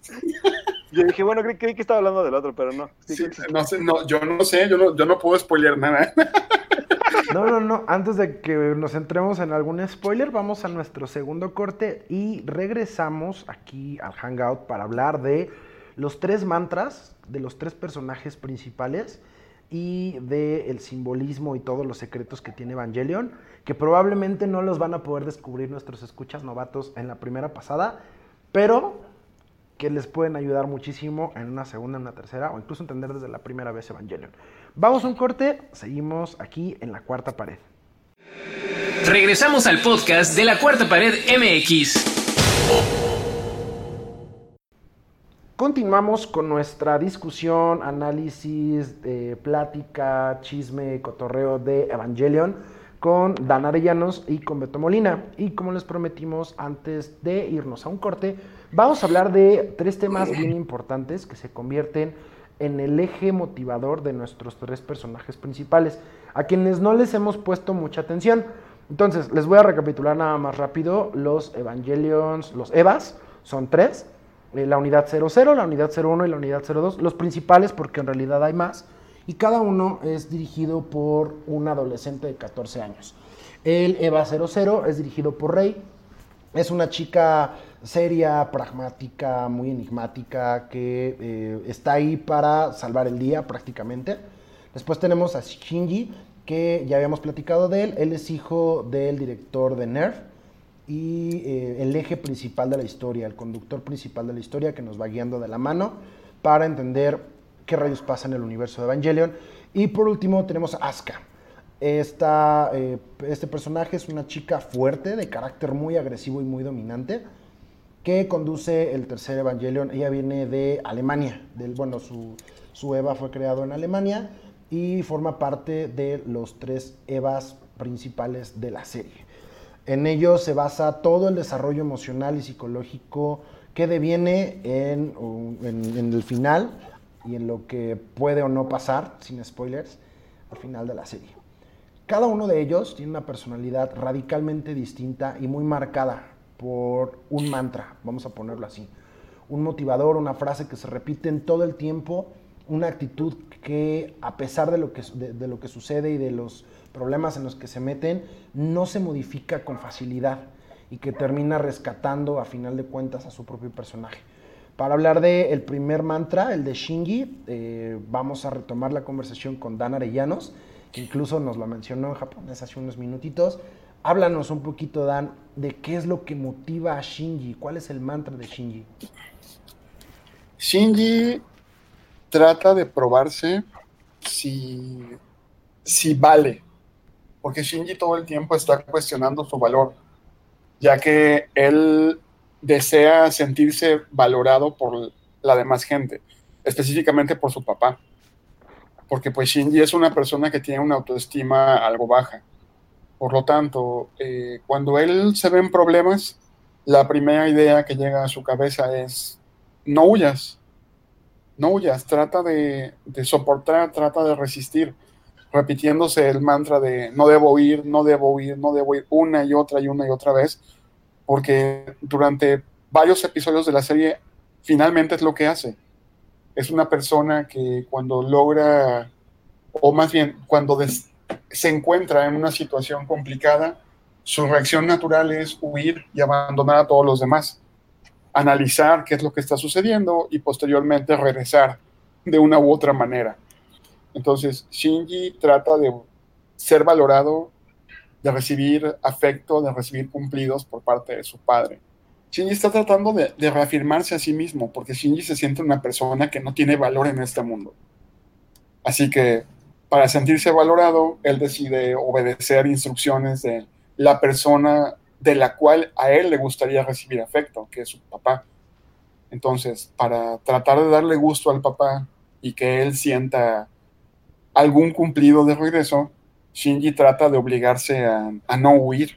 C: Yo dije, bueno, creí, que estaba hablando del otro, pero no.
D: no sé, no, yo no sé, yo no, yo no puedo spoiler nada.
B: No, no, no. Antes de que nos entremos en algún spoiler, vamos a nuestro segundo corte y regresamos aquí al Hangout para hablar de los tres mantras de los tres personajes principales y del simbolismo y todos los secretos que tiene Evangelion, que probablemente no los van a poder descubrir nuestros escuchas novatos en la primera pasada, pero que les pueden ayudar muchísimo en una segunda, en una tercera, o incluso entender desde la primera vez Evangelion. Vamos a un corte, seguimos aquí en la cuarta pared.
A: Regresamos al podcast de la cuarta pared MX.
B: Continuamos con nuestra discusión, análisis, eh, plática, chisme, cotorreo de Evangelion con Dan Arellanos y con Beto Molina. Y como les prometimos antes de irnos a un corte, vamos a hablar de tres temas bien importantes que se convierten en el eje motivador de nuestros tres personajes principales, a quienes no les hemos puesto mucha atención. Entonces, les voy a recapitular nada más rápido los Evangelions, los Evas, son tres eh, la unidad 00, la unidad 01 y la unidad 02, los principales porque en realidad hay más, y cada uno es dirigido por un adolescente de 14 años. El EVA 00 es dirigido por Rey, es una chica seria, pragmática, muy enigmática, que eh, está ahí para salvar el día prácticamente. Después tenemos a Shinji, que ya habíamos platicado de él, él es hijo del director de Nerf, y eh, el eje principal de la historia, el conductor principal de la historia que nos va guiando de la mano para entender qué rayos pasa en el universo de Evangelion. Y por último tenemos a Asuka. Esta, eh, este personaje es una chica fuerte, de carácter muy agresivo y muy dominante, que conduce el tercer Evangelion. Ella viene de Alemania, del, bueno, su, su Eva fue creado en Alemania y forma parte de los tres Evas principales de la serie. En ello se basa todo el desarrollo emocional y psicológico que deviene en, el final y en lo que puede o no pasar, sin spoilers, al final de la serie. Cada uno de ellos tiene una personalidad radicalmente distinta y muy marcada por un mantra, vamos a ponerlo así. Un motivador, una frase que se repite en todo el tiempo, una actitud que a pesar de lo que, de lo que sucede y de los problemas en los que se meten, no se modifica con facilidad y que termina rescatando a final de cuentas a su propio personaje. Para hablar del el primer mantra, el de Shingi, eh, vamos a retomar la conversación con Dan Arellanos, que incluso nos lo mencionó en japonés hace unos minutitos. Háblanos un poquito, Dan, de qué es lo que motiva a Shinji, cuál es el mantra de Shinji.
D: Shinji trata de probarse si, si vale, porque Shinji todo el tiempo está cuestionando su valor, ya que él desea sentirse valorado por la demás gente, específicamente por su papá, porque pues Shinji es una persona que tiene una autoestima algo baja. Por lo tanto, eh, cuando él se ve en problemas, la primera idea que llega a su cabeza es, no huyas, no huyas, trata de, soportar, trata de resistir. Repitiéndose el mantra de no debo ir, no debo ir, no debo ir una y otra y una y otra vez, porque durante varios episodios de la serie finalmente es lo que hace. Es una persona que cuando logra, o más bien cuando se encuentra en una situación complicada, su reacción natural es huir y abandonar a todos los demás, analizar qué es lo que está sucediendo y posteriormente regresar de una u otra manera. Entonces, Shinji trata de ser valorado, de recibir afecto, de recibir cumplidos por parte de su padre. Shinji está tratando de, reafirmarse a sí mismo, porque Shinji se siente una persona que no tiene valor en este mundo. Así que, para sentirse valorado, él decide obedecer instrucciones de la persona de la cual a él le gustaría recibir afecto, que es su papá. Entonces, para tratar de darle gusto al papá y que él sienta algún cumplido de regreso, Shinji trata de obligarse a, no huir.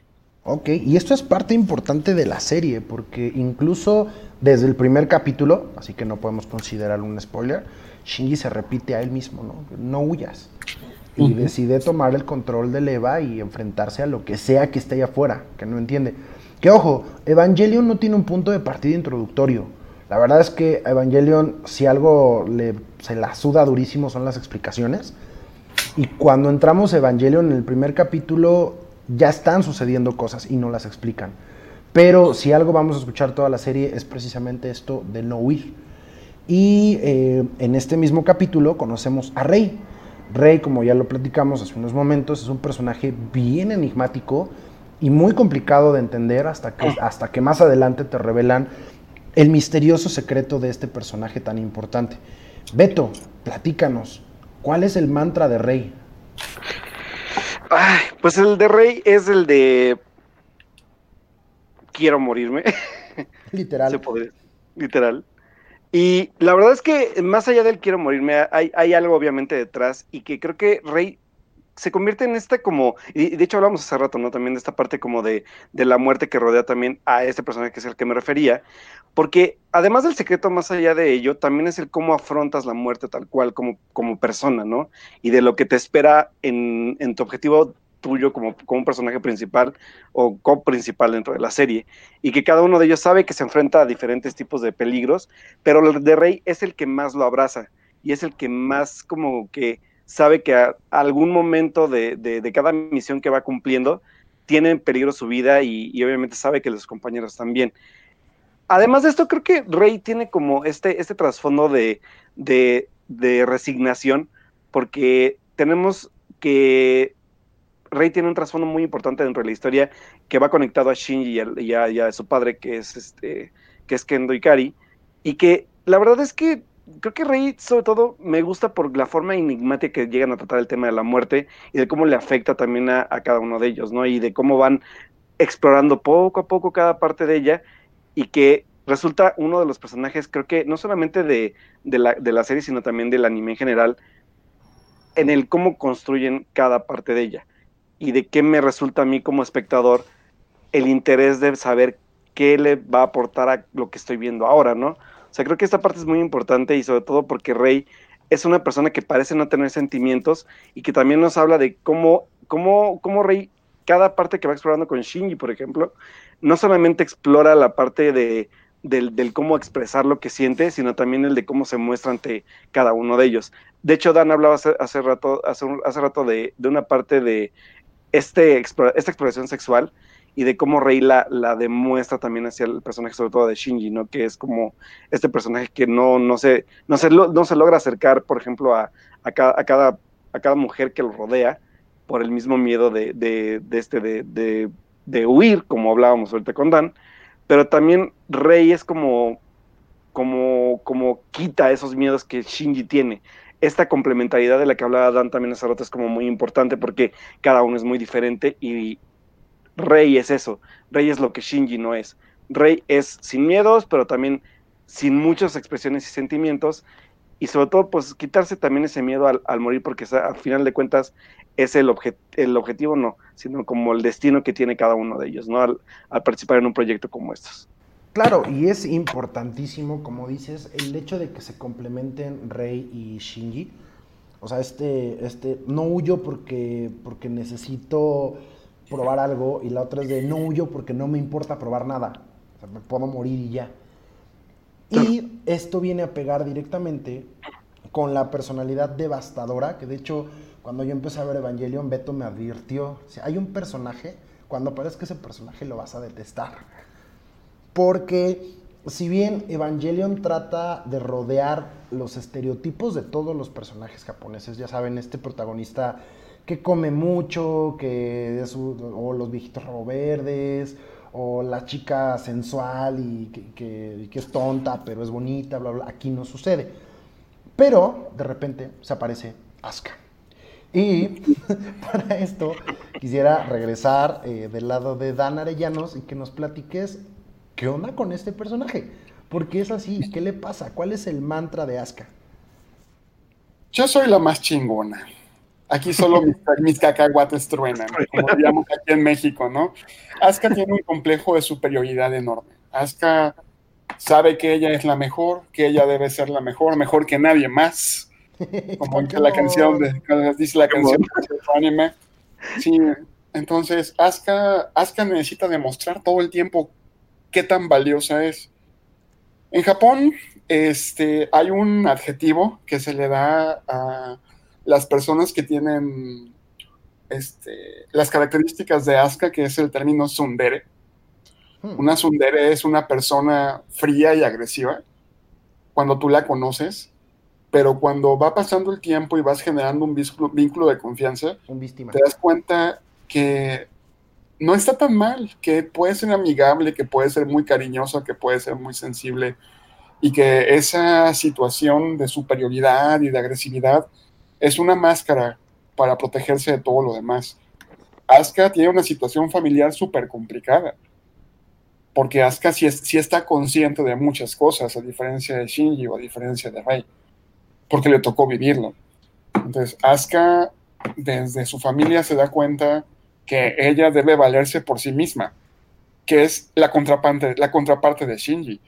B: Ok, y esto es parte importante de la serie, porque incluso desde el primer capítulo, así que no podemos considerar un spoiler, Shinji se repite a él mismo, ¿no? No huyas. Y decide tomar el control de Eva y enfrentarse a lo que sea que esté allá afuera, que no entiende. Que ojo, Evangelion no tiene un punto de partida introductorio. La verdad es que Evangelion, si algo le, se la suda durísimo son las explicaciones. Y cuando entramos Evangelion en el primer capítulo, ya están sucediendo cosas y no las explican. Pero si algo vamos a escuchar toda la serie es precisamente esto de no huir. Y eh, en este mismo capítulo conocemos a Rey. Rey, como ya lo platicamos hace unos momentos, es un personaje bien enigmático y muy complicado de entender hasta que, hasta que más adelante te revelan el misterioso secreto de este personaje tan importante. Beto, platícanos, ¿cuál es el mantra de Rey?
C: Ay, pues el de Rey es el de quiero morirme.
B: Literal.
C: Se podría, literal. Y la verdad es que más allá del quiero morirme, hay, hay algo obviamente detrás y que creo que Rey se convierte en esta como, y de hecho hablamos hace rato, ¿no? También de esta parte como de, de, la muerte que rodea también a este personaje que es el que me refería, porque además del secreto más allá de ello, también es el cómo afrontas la muerte tal cual como, como persona, ¿no? Y de lo que te espera en, en tu objetivo tuyo como, como un personaje principal o co-principal dentro de la serie, y que cada uno de ellos sabe que se enfrenta a diferentes tipos de peligros, pero el de Rey es el que más lo abraza y es el que más como que sabe que a, algún momento de, de, cada misión que va cumpliendo tiene en peligro su vida y, y, obviamente sabe que los compañeros también. Además de esto, creo que Rey tiene como este, este trasfondo de, de, de resignación, porque tenemos que Rey tiene un trasfondo muy importante dentro de la historia que va conectado a Shinji y a, y su padre, que es, este, que es Kendo Ikari, y que la verdad es que creo que Rey, sobre todo, me gusta por la forma enigmática que llegan a tratar el tema de la muerte y de cómo le afecta también a, cada uno de ellos, ¿no? Y de cómo van explorando poco a poco cada parte de ella y que resulta uno de los personajes, creo que no solamente de, de, la, de la serie, sino también del anime en general, en el cómo construyen cada parte de ella y de qué me resulta a mí como espectador el interés de saber qué le va a aportar a lo que estoy viendo ahora, ¿no? O sea, creo que esta parte es muy importante y sobre todo porque Rey es una persona que parece no tener sentimientos y que también nos habla de cómo, cómo, cómo Rey, cada parte que va explorando con Shinji, por ejemplo, no solamente explora la parte de, del, del, cómo expresar lo que siente, sino también el de cómo se muestra ante cada uno de ellos. De hecho, Dan hablaba hace, hace rato, hace, hace rato de, de, una parte de este, esta exploración sexual y de cómo Rey la, la, demuestra también hacia el personaje, sobre todo de Shinji, ¿no? Que es como este personaje que no, no, se, no, se, no se logra acercar, por ejemplo, a, a, cada, a, cada, a cada mujer que lo rodea por el mismo miedo de, de, de este, de, de, de, huir, como hablábamos ahorita con Dan, pero también Rey es como, como, como quita esos miedos que Shinji tiene. Esta complementariedad de la que hablaba Dan también hace rato es como muy importante porque cada uno es muy diferente y, Rey es eso, Rey es lo que Shinji no es. Rey es sin miedos, pero también sin muchas expresiones y sentimientos, y sobre todo, pues quitarse también ese miedo al, morir, porque al final de cuentas es el, objet, el objetivo, no, sino como el destino que tiene cada uno de ellos, ¿no? Al, al participar en un proyecto como estos.
B: Claro, y es importantísimo, como dices, el hecho de que se complementen Rey y Shinji. O sea, este, este, no huyo porque, porque necesito probar algo y la otra es de no huyo porque no me importa probar nada. O sea, me puedo morir y ya. Y esto viene a pegar directamente con la personalidad devastadora, que de hecho cuando yo empecé a ver Evangelion, Beto me advirtió, o sea, hay un personaje, cuando aparezca ese personaje lo vas a detestar. Porque si bien Evangelion trata de rodear los estereotipos de todos los personajes japoneses, ya saben, este protagonista que come mucho, que es, o los viejitos robo verdes, o la chica sensual y que, es tonta, pero es bonita, bla, bla. Aquí no sucede. Pero de repente se aparece Asuka. Y para esto quisiera regresar eh, del lado de Dan Arellanos y que nos platiques qué onda con este personaje. ¿Por qué es así? ¿Qué le pasa? ¿Cuál es el mantra de Asuka?
D: Yo soy la más chingona. Aquí solo mis, mis, cacahuates truenan, como digamos aquí en México, ¿no? Asuka tiene un complejo de superioridad enorme. Asuka sabe que ella es la mejor, que ella debe ser la mejor, mejor que nadie más. Como dice la canción de, dice la canción de anime. Sí, entonces Asuka, Asuka necesita demostrar todo el tiempo qué tan valiosa es. En Japón este, hay un adjetivo que se le da a las personas que tienen este, las características de Asuka, que es el término sundere. Hmm. Una sundere es una persona fría y agresiva cuando tú la conoces, pero cuando va pasando el tiempo y vas generando un vínculo, de confianza, te das cuenta que no está tan mal, que puede ser amigable, que puede ser muy cariñoso, que puede ser muy sensible y que esa situación de superioridad y de agresividad es una máscara para protegerse de todo lo demás. Asuka tiene una situación familiar súper complicada, porque Asuka sí, sí, está consciente de muchas cosas, a diferencia de Shinji o a diferencia de Rei, porque le tocó vivirlo. Entonces, Asuka desde su familia se da cuenta que ella debe valerse por sí misma, que es la contraparte, la contraparte de Shinji.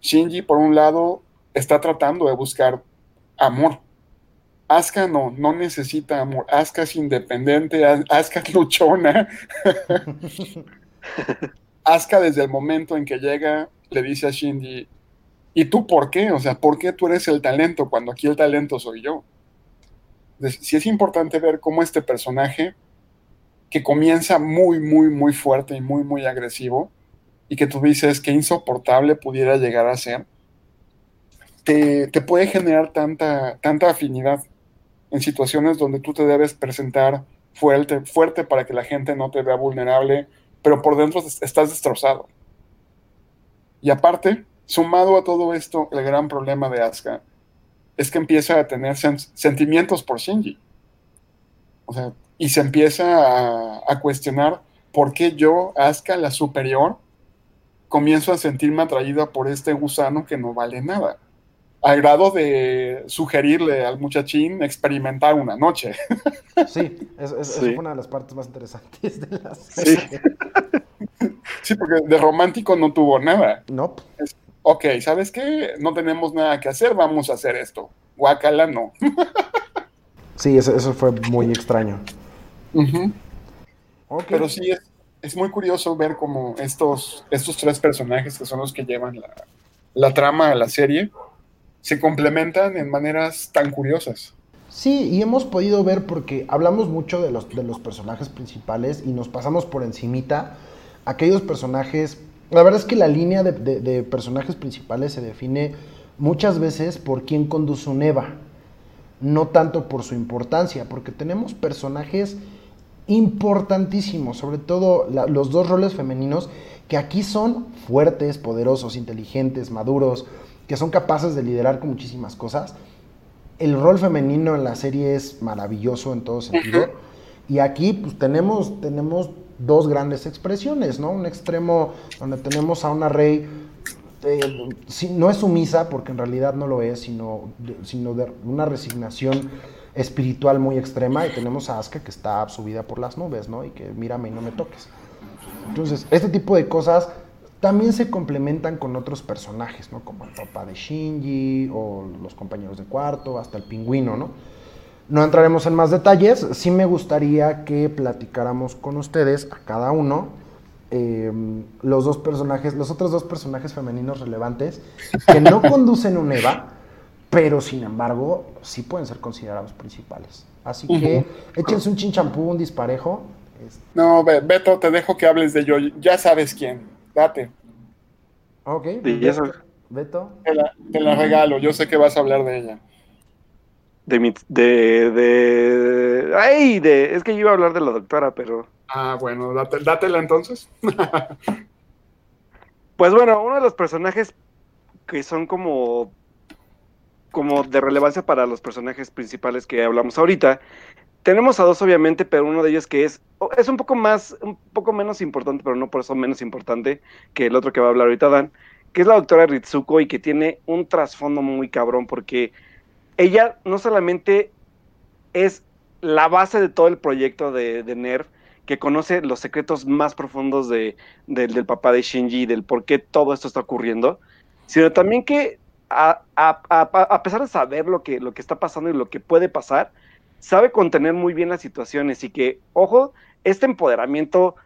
D: Shinji, por un lado, está tratando de buscar amor. Asuka no, no necesita amor. Asuka es independiente, Asuka es luchona. Asuka desde el momento en que llega le dice a Shinji, ¿y tú por qué? O sea, ¿por qué tú eres el talento cuando aquí el talento soy yo? Si es importante ver cómo este personaje, que comienza muy, muy, muy fuerte y muy, muy agresivo, y que tú dices que insoportable pudiera llegar a ser, te, puede generar tanta, tanta afinidad en situaciones donde tú te debes presentar fuerte, fuerte para que la gente no te vea vulnerable, pero por dentro estás destrozado. Y aparte, sumado a todo esto, el gran problema de Asuka es que empieza a tener sentimientos por Shinji. O sea, y se empieza a, cuestionar por qué yo, Asuka, la superior, comienzo a sentirme atraída por este gusano que no vale nada. Al grado de sugerirle al muchachín experimentar una noche.
B: Sí, es, fue una de las partes más interesantes de la
D: serie. Sí. porque de romántico no tuvo nada.
B: No.
D: ok, ¿sabes qué? No tenemos nada que hacer, vamos a hacer esto. Guacala no.
B: Sí, eso, fue muy extraño.
D: Pero sí, es, es muy curioso ver cómo estos, estos tres personajes que son los que llevan la, trama a la serie se complementan en maneras tan curiosas.
B: Sí, y hemos podido ver porque hablamos mucho de los, de los personajes principales y nos pasamos por encimita aquellos personajes... La verdad es que la línea de, personajes principales se define muchas veces por quién conduce un EVA, no tanto por su importancia, porque tenemos personajes importantísimo, sobre todo los dos roles femeninos que aquí son fuertes, poderosos, inteligentes, maduros, que son capaces de liderar con muchísimas cosas. El rol femenino en la serie es maravilloso en todo sentido. Y aquí pues tenemos, tenemos dos grandes expresiones, ¿no? Un extremo donde tenemos a una rey, eh, no es sumisa, porque en realidad no lo es, sino, sino de una resignación espiritual muy extrema y tenemos a Asuka que está subida por las nubes, ¿no? Y que mírame y no me toques. Entonces, este tipo de cosas también se complementan con otros personajes, ¿no? Como el papá de Shinji o los compañeros de cuarto, hasta el pingüino, ¿no? No entraremos en más detalles, sí me gustaría que platicáramos con ustedes, a cada uno, em, los dos personajes, los otros dos personajes femeninos relevantes que no conducen un EVA, pero sin embargo sí pueden ser considerados principales. Así que échense un chinchampú, un disparejo.
D: No, Beto, te dejo que hables de yo. Ya sabes quién. Date.
B: Ok. Beto.
D: Te la, regalo. Yo sé que vas a hablar de ella.
C: De mi. De. de ay, de. Es que yo iba a hablar de la doctora, pero.
D: Ah, bueno, dátela entonces.
C: pues bueno, uno de los personajes que son como como de relevancia para los personajes principales que hablamos ahorita. Tenemos a dos, obviamente, pero uno de ellos que es, es un poco más, un poco menos importante, pero no por eso menos importante que el otro que va a hablar ahorita Dan, que es la doctora Ritsuko y que tiene un trasfondo muy cabrón, porque ella no solamente es la base de todo el proyecto de, de NERF, que conoce los secretos más profundos de, del papá de Shinji del por qué todo esto está ocurriendo, sino también que a, pesar de saber lo que, lo que está pasando y lo que puede pasar, sabe contener muy bien las situaciones y que, ojo, este empoderamiento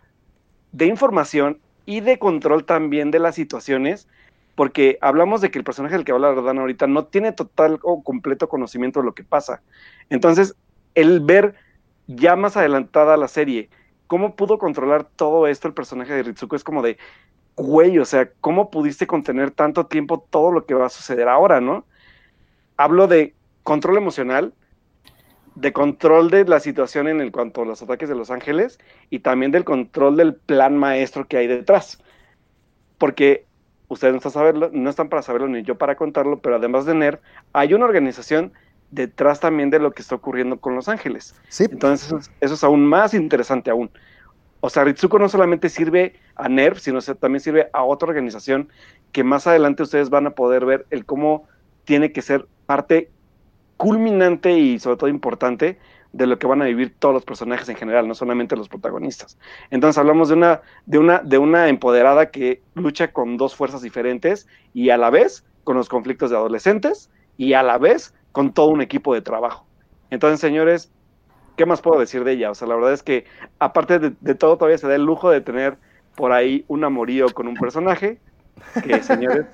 C: de información y de control también de las situaciones, porque hablamos de que el personaje del que habla Dan ahorita no tiene total o completo conocimiento de lo que pasa. Entonces, el ver ya más adelantada la serie, cómo pudo controlar todo esto el personaje de Ritsuko es como de, güey, o sea, ¿cómo pudiste contener tanto tiempo todo lo que va a suceder ahora, no? Hablo de control emocional, de control de la situación en el cuanto a los ataques de Los Ángeles y también del control del plan maestro que hay detrás. Porque ustedes no están, saberlo, no están para saberlo ni yo para contarlo, pero además de NER, hay una organización detrás también de lo que está ocurriendo con Los Ángeles.
B: Sí.
C: Entonces, eso es aún más interesante aún. O sea, Ritsuko no solamente sirve a NERV, sino también sirve a otra organización que más adelante ustedes van a poder ver el cómo tiene que ser parte culminante y sobre todo importante de lo que van a vivir todos los personajes en general, no solamente los protagonistas. Entonces hablamos de una, de una, de una empoderada que lucha con dos fuerzas diferentes y a la vez con los conflictos de adolescentes y a la vez con todo un equipo de trabajo. Entonces, señores, ¿qué más puedo decir de ella? O sea, la verdad es que aparte de, todo, todavía se da el lujo de tener por ahí un amorío con un personaje, que señores,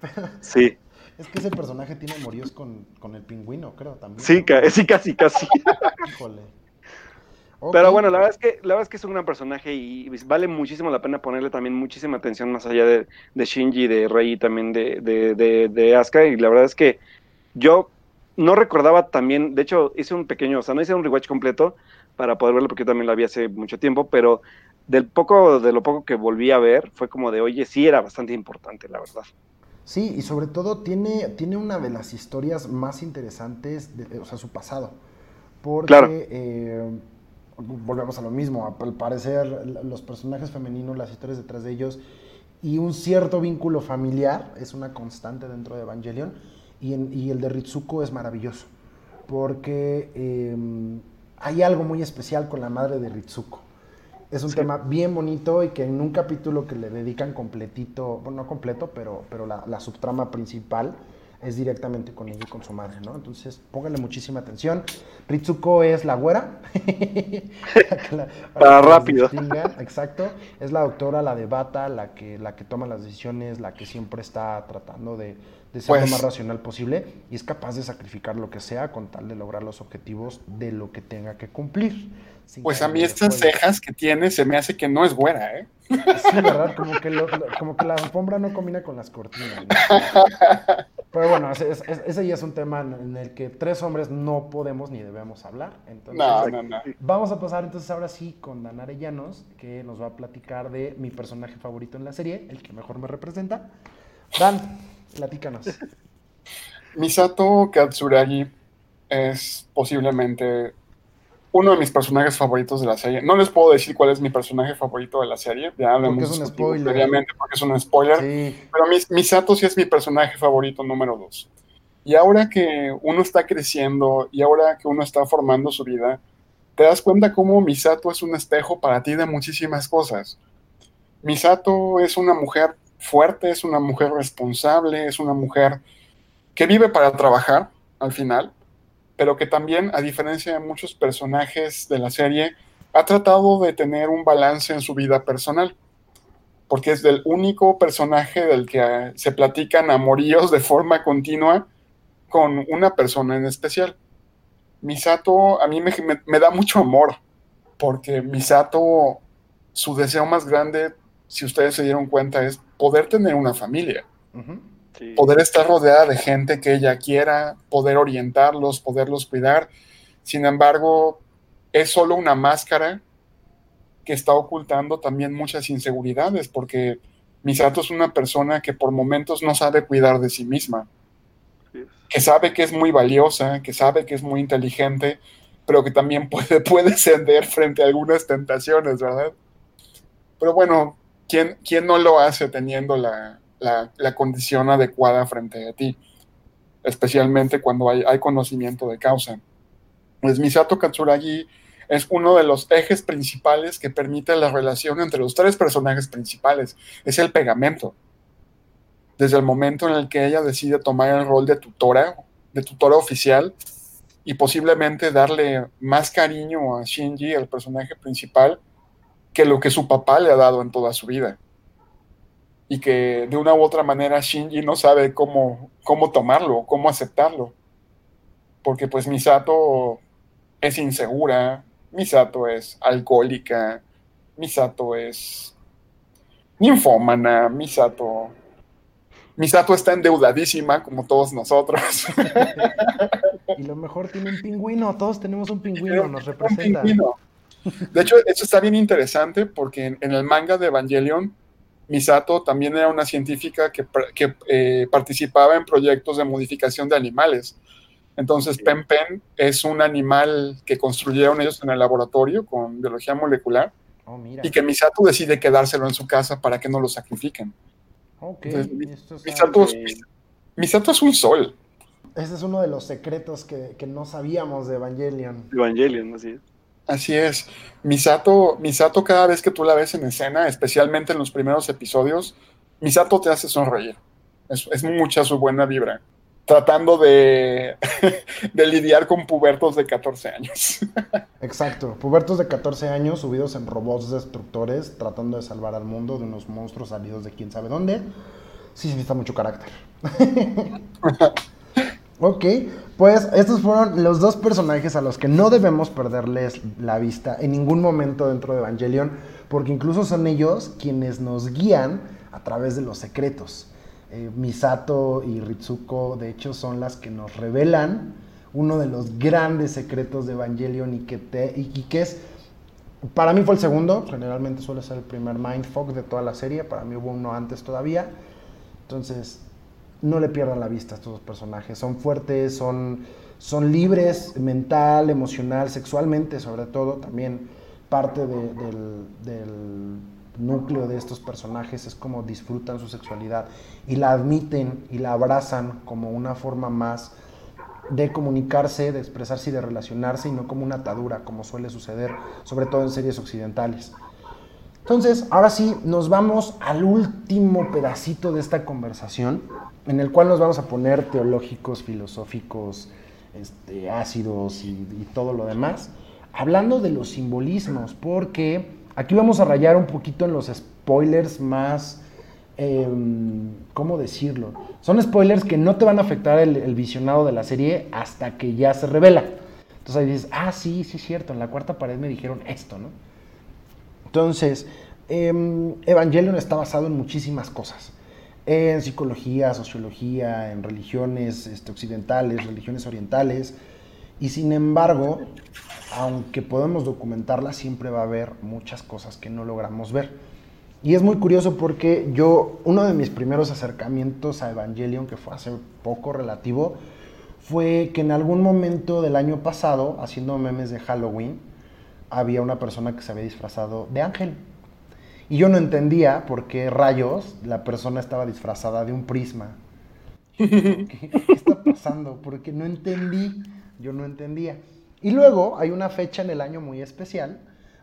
C: sí.
B: Es que ese personaje tiene amoríos con, el pingüino, creo, también.
C: Sí, sí casi, casi. Híjole. Pero bueno, la verdad, es que, la verdad es que es un gran personaje y vale muchísimo la pena ponerle también muchísima atención más allá de, de Shinji, de Rei y también de, de, de Asuka. Y la verdad es que yo no recordaba también, de hecho hice un pequeño, o sea, no hice un rewatch completo para poder verlo porque yo también lo vi hace mucho tiempo, pero del poco, de lo poco que volví a ver, fue como de, oye, sí era bastante importante, la verdad.
B: Sí, y sobre todo tiene, tiene una de las historias más interesantes, de, o sea, su pasado. Porque eh, volvemos a lo mismo, al parecer los personajes femeninos, las historias detrás de ellos y un cierto vínculo familiar es una constante dentro de Evangelion y, el de Ritsuko es maravilloso, porque em, hay algo muy especial con la madre de Ritsuko. Es un tema bien bonito y que en un capítulo que le dedican completito, bueno, no completo, pero, pero la, subtrama principal es directamente con ella y con su madre, ¿no? Entonces, pónganle muchísima atención. Ritsuko es la güera.
C: para, rápido.
B: Exacto. Es la doctora, la de bata, la que, la que toma las decisiones, la que siempre está tratando de, de ser lo pues más racional posible y es capaz de sacrificar lo que sea con tal de lograr los objetivos de lo que tenga que cumplir.
D: Pues a mí estas cejas que tiene se me hace que no es buena, ¿eh?
B: Sí, ¿verdad? Como que, como que la alfombra no combina con las cortinas. Pero bueno, ese, ya es un tema en el que tres hombres no podemos ni debemos hablar. Entonces,
D: no, no, no.
B: Vamos a pasar entonces ahora sí con Dan Arellanos, que nos va a platicar de mi personaje favorito en la serie, el que mejor me representa. Dan, Platícanos.
D: Misato Katsuragi es posiblemente uno de mis personajes favoritos de la serie. No les puedo decir cuál es mi personaje favorito de la serie. Ya lo
B: porque es un spoiler.
D: Obviamente, porque es un spoiler. Pero Misato sí es mi personaje favorito número dos. Y ahora que uno está creciendo y ahora que uno está formando su vida, te das cuenta cómo Misato es un espejo para ti de muchísimas cosas. Misato es una mujer fuerte, es una mujer responsable, es una mujer que vive para trabajar al final, pero que también, a diferencia de muchos personajes de la serie, ha tratado de tener un balance en su vida personal, porque es el único personaje del que se platican amoríos de forma continua con una persona en especial. Misato a mí me, me da mucho amor, porque Misato, su deseo más grande si ustedes se dieron cuenta, es poder tener una familia. Poder estar rodeada de gente que ella quiera, poder orientarlos, poderlos cuidar. Sin embargo, es solo una máscara que está ocultando también muchas inseguridades, porque Misato es una persona que por momentos no sabe cuidar de sí misma, que sabe que es muy valiosa, que sabe que es muy inteligente, pero que también puede, puede ceder frente a algunas tentaciones, ¿verdad? Pero bueno, ¿quién, no lo hace teniendo la, condición adecuada frente a ti? Especialmente cuando hay, conocimiento de causa. Pues Misato Katsuragi es uno de los ejes principales que permite la relación entre los tres personajes principales. Es el pegamento. Desde el momento en el que ella decide tomar el rol de tutora, de tutora oficial, y posiblemente darle más cariño a Shinji, el personaje principal, que lo que su papá le ha dado en toda su vida. y que de una u otra manera Shinji no sabe cómo, cómo tomarlo, cómo aceptarlo. Porque pues Misato es insegura, Misato es alcohólica, Misato es ninfómana, Misato... Misato está endeudadísima, como todos nosotros.
B: y lo mejor tiene un pingüino, todos tenemos un pingüino, nos representa.
D: De hecho, eso está bien interesante porque en, el manga de Evangelion, Misato también era una científica que, eh, participaba en proyectos de modificación de animales. Entonces, Pen Pen es un animal que construyeron ellos en el laboratorio con biología molecular oh, y que Misato decide quedárselo en su casa para que no lo sacrifiquen.
B: Ok.
D: Misato, es un sol.
B: Ese es uno de los secretos que, no sabíamos de Evangelion.
C: Evangelion, así es.
D: Así es. Misato, Misato, cada vez que tú la ves en escena, especialmente en los primeros episodios, Misato te hace sonreír. Es, es mucha su buena vibra tratando de, de, lidiar con pubertos de 14 años.
B: Exacto, pubertos de 14 años subidos en robots destructores, tratando de salvar al mundo de unos monstruos salidos de quién sabe dónde. Sí, sí, está mucho carácter. ok, pues estos fueron los dos personajes a los que no debemos perderles la vista en ningún momento dentro de Evangelion, porque incluso son ellos quienes nos guían a través de los secretos. Eh, Misato y Ritsuko, de hecho, son las que nos revelan uno de los grandes secretos de Evangelion y que, te, y, que es, para mí fue el segundo, generalmente suele ser el primer mindfuck de toda la serie, para mí hubo uno antes todavía, entonces no le pierdan la vista a estos dos personajes, son fuertes, son, son libres mental, emocional, sexualmente sobre todo, también parte del núcleo de estos personajes es como disfrutan su sexualidad y la admiten y la abrazan como una forma más de comunicarse, de expresarse y de relacionarse y no como una atadura, como suele suceder, sobre todo en series occidentales. Entonces, ahora sí, nos vamos al último pedacito de esta conversación, en el cual nos vamos a poner teológicos, filosóficos, este, ácidos y, todo lo demás, hablando de los simbolismos, porque Aquí vamos a rayar un poquito en los spoilers más, em, ¿cómo decirlo? Son spoilers que no te van a afectar el, visionado de la serie hasta que ya se revela. Entonces ahí dices, ah, sí, sí es cierto, en la cuarta pared me dijeron esto, ¿no? Entonces, em, Evangelion está basado en muchísimas cosas. En psicología, sociología, en religiones este, occidentales, religiones orientales. Y sin embargo, aunque podemos documentarla, siempre va a haber muchas cosas que no logramos ver. Y es muy curioso porque yo, uno de mis primeros acercamientos a Evangelion, que fue hace poco relativo, fue que en algún momento del año pasado, haciendo memes de Halloween, había una persona que se había disfrazado de ángel. Y yo no entendía por qué rayos la persona estaba disfrazada de un prisma. ¿Qué, qué está pasando? Porque no entendí, yo no entendía. Y luego hay una fecha en el año muy especial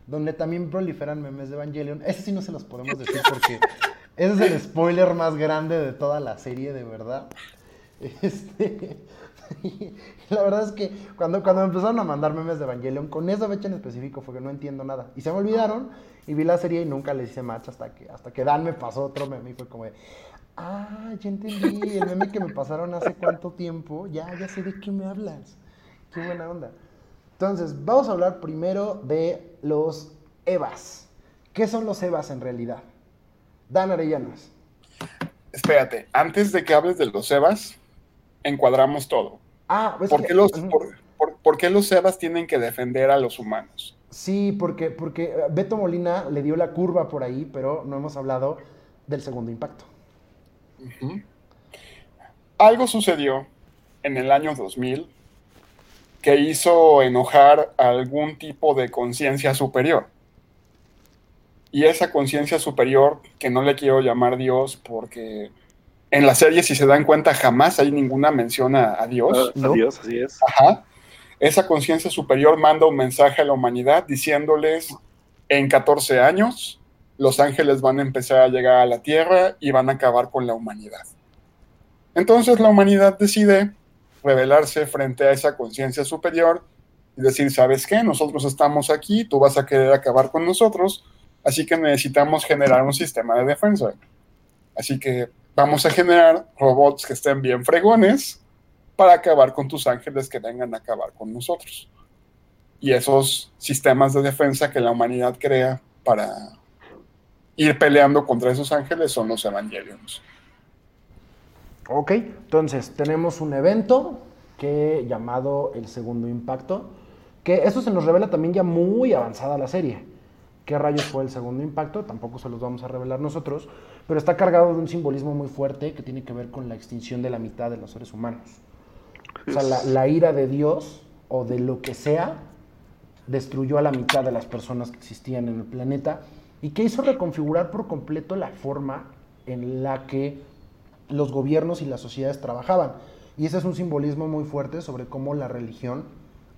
B: donde también proliferan memes de Evangelion. Ese sí no se los podemos decir porque ese es el spoiler más grande de toda la serie, de verdad. Este, la verdad es que cuando, cuando me empezaron a mandar memes de Evangelion, con esa fecha en específico fue que no entiendo nada. Y se me olvidaron y vi la serie y nunca le hice match hasta que, hasta que Dan me pasó otro meme y fue como de, ah, ya entendí, el meme que me pasaron hace cuánto tiempo, ya, ya sé de qué me hablas. Qué buena onda. Entonces, vamos a hablar primero de los EVAs. ¿Qué son los EVAs en realidad? Dan Arellanas.
D: Espérate, antes de que hables de los EVAs, encuadramos todo.
B: Ah,
D: ¿Por, qué los, por, qué los tienen que defender a los humanos?
B: Sí, porque, porque eh, Beto Molina le dio la curva por ahí, pero no hemos hablado del segundo impacto.
D: Algo sucedió en el año 2000 que hizo enojar a algún tipo de conciencia superior. Y esa conciencia superior, que no le quiero llamar Dios porque en la serie, si se dan cuenta, jamás hay ninguna mención a, Dios.
C: Ah, a, Dios, así es.
D: Ajá. Esa conciencia superior manda un mensaje a la humanidad diciéndoles, en 14 años, los ángeles van a empezar a llegar a la Tierra y van a acabar con la humanidad. Entonces la humanidad decide revelarse frente a esa conciencia superior y decir, ¿sabes qué? Nosotros estamos aquí, tú vas a querer acabar con nosotros, así que necesitamos generar un sistema de defensa. Así que vamos a generar robots que estén bien fregones para acabar con tus ángeles que vengan a acabar con nosotros. Y esos sistemas de defensa que la humanidad crea para ir peleando contra esos ángeles son los evangelios.
B: Ok, entonces tenemos un evento que llamado el segundo impacto, que eso se nos revela también ya muy avanzada la serie. ¿Qué rayos fue el segundo impacto? Tampoco se los vamos a revelar nosotros, pero está cargado de un simbolismo muy fuerte que tiene que ver con la extinción de la mitad de los seres humanos. O sea, la, ira de Dios o de lo que sea destruyó a la mitad de las personas que existían en el planeta y que hizo reconfigurar por completo la forma en la que los gobiernos y las sociedades trabajaban. Y ese es un simbolismo muy fuerte sobre cómo la religión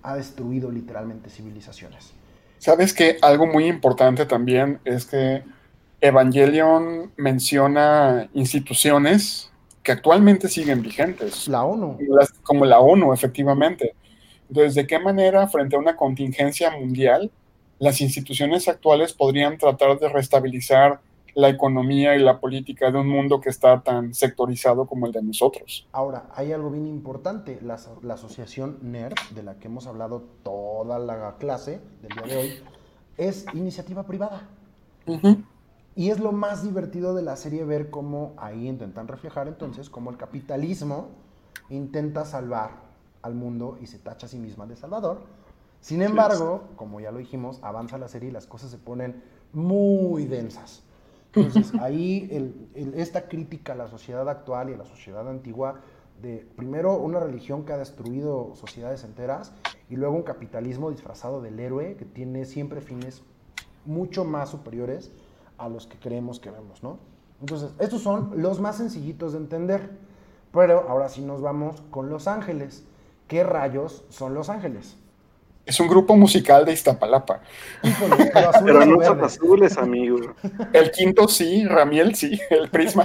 B: ha destruido literalmente civilizaciones.
D: Sabes que algo muy importante también es que Evangelion menciona instituciones que actualmente siguen vigentes.
B: La ONU.
D: Como la ONU, efectivamente. Entonces, ¿de qué manera frente a una contingencia mundial las instituciones actuales podrían tratar de restabilizar la economía y la política de un mundo que está tan sectorizado como el de nosotros.
B: Ahora, hay algo bien importante, la, la asociación NERD, de la que hemos hablado toda la clase del día de hoy, es iniciativa privada. Y es lo más divertido de la serie ver cómo ahí intentan reflejar entonces cómo el capitalismo intenta salvar al mundo y se tacha a sí misma de salvador. Sin embargo, como ya lo dijimos, avanza la serie y las cosas se ponen muy densas. Entonces, ahí esta crítica a la sociedad actual y a la sociedad antigua de primero una religión que ha destruido sociedades enteras y luego un capitalismo disfrazado del héroe que tiene siempre fines mucho más superiores a los que creemos que vemos, ¿no? Entonces, estos son los más sencillitos de entender. Pero ahora sí nos vamos con Los Ángeles. ¿Qué rayos son Los Ángeles?
D: Es un grupo musical de Iztapalapa.
C: pero, no son azules, amigo.
D: El quinto sí, Ramiel sí, el prisma.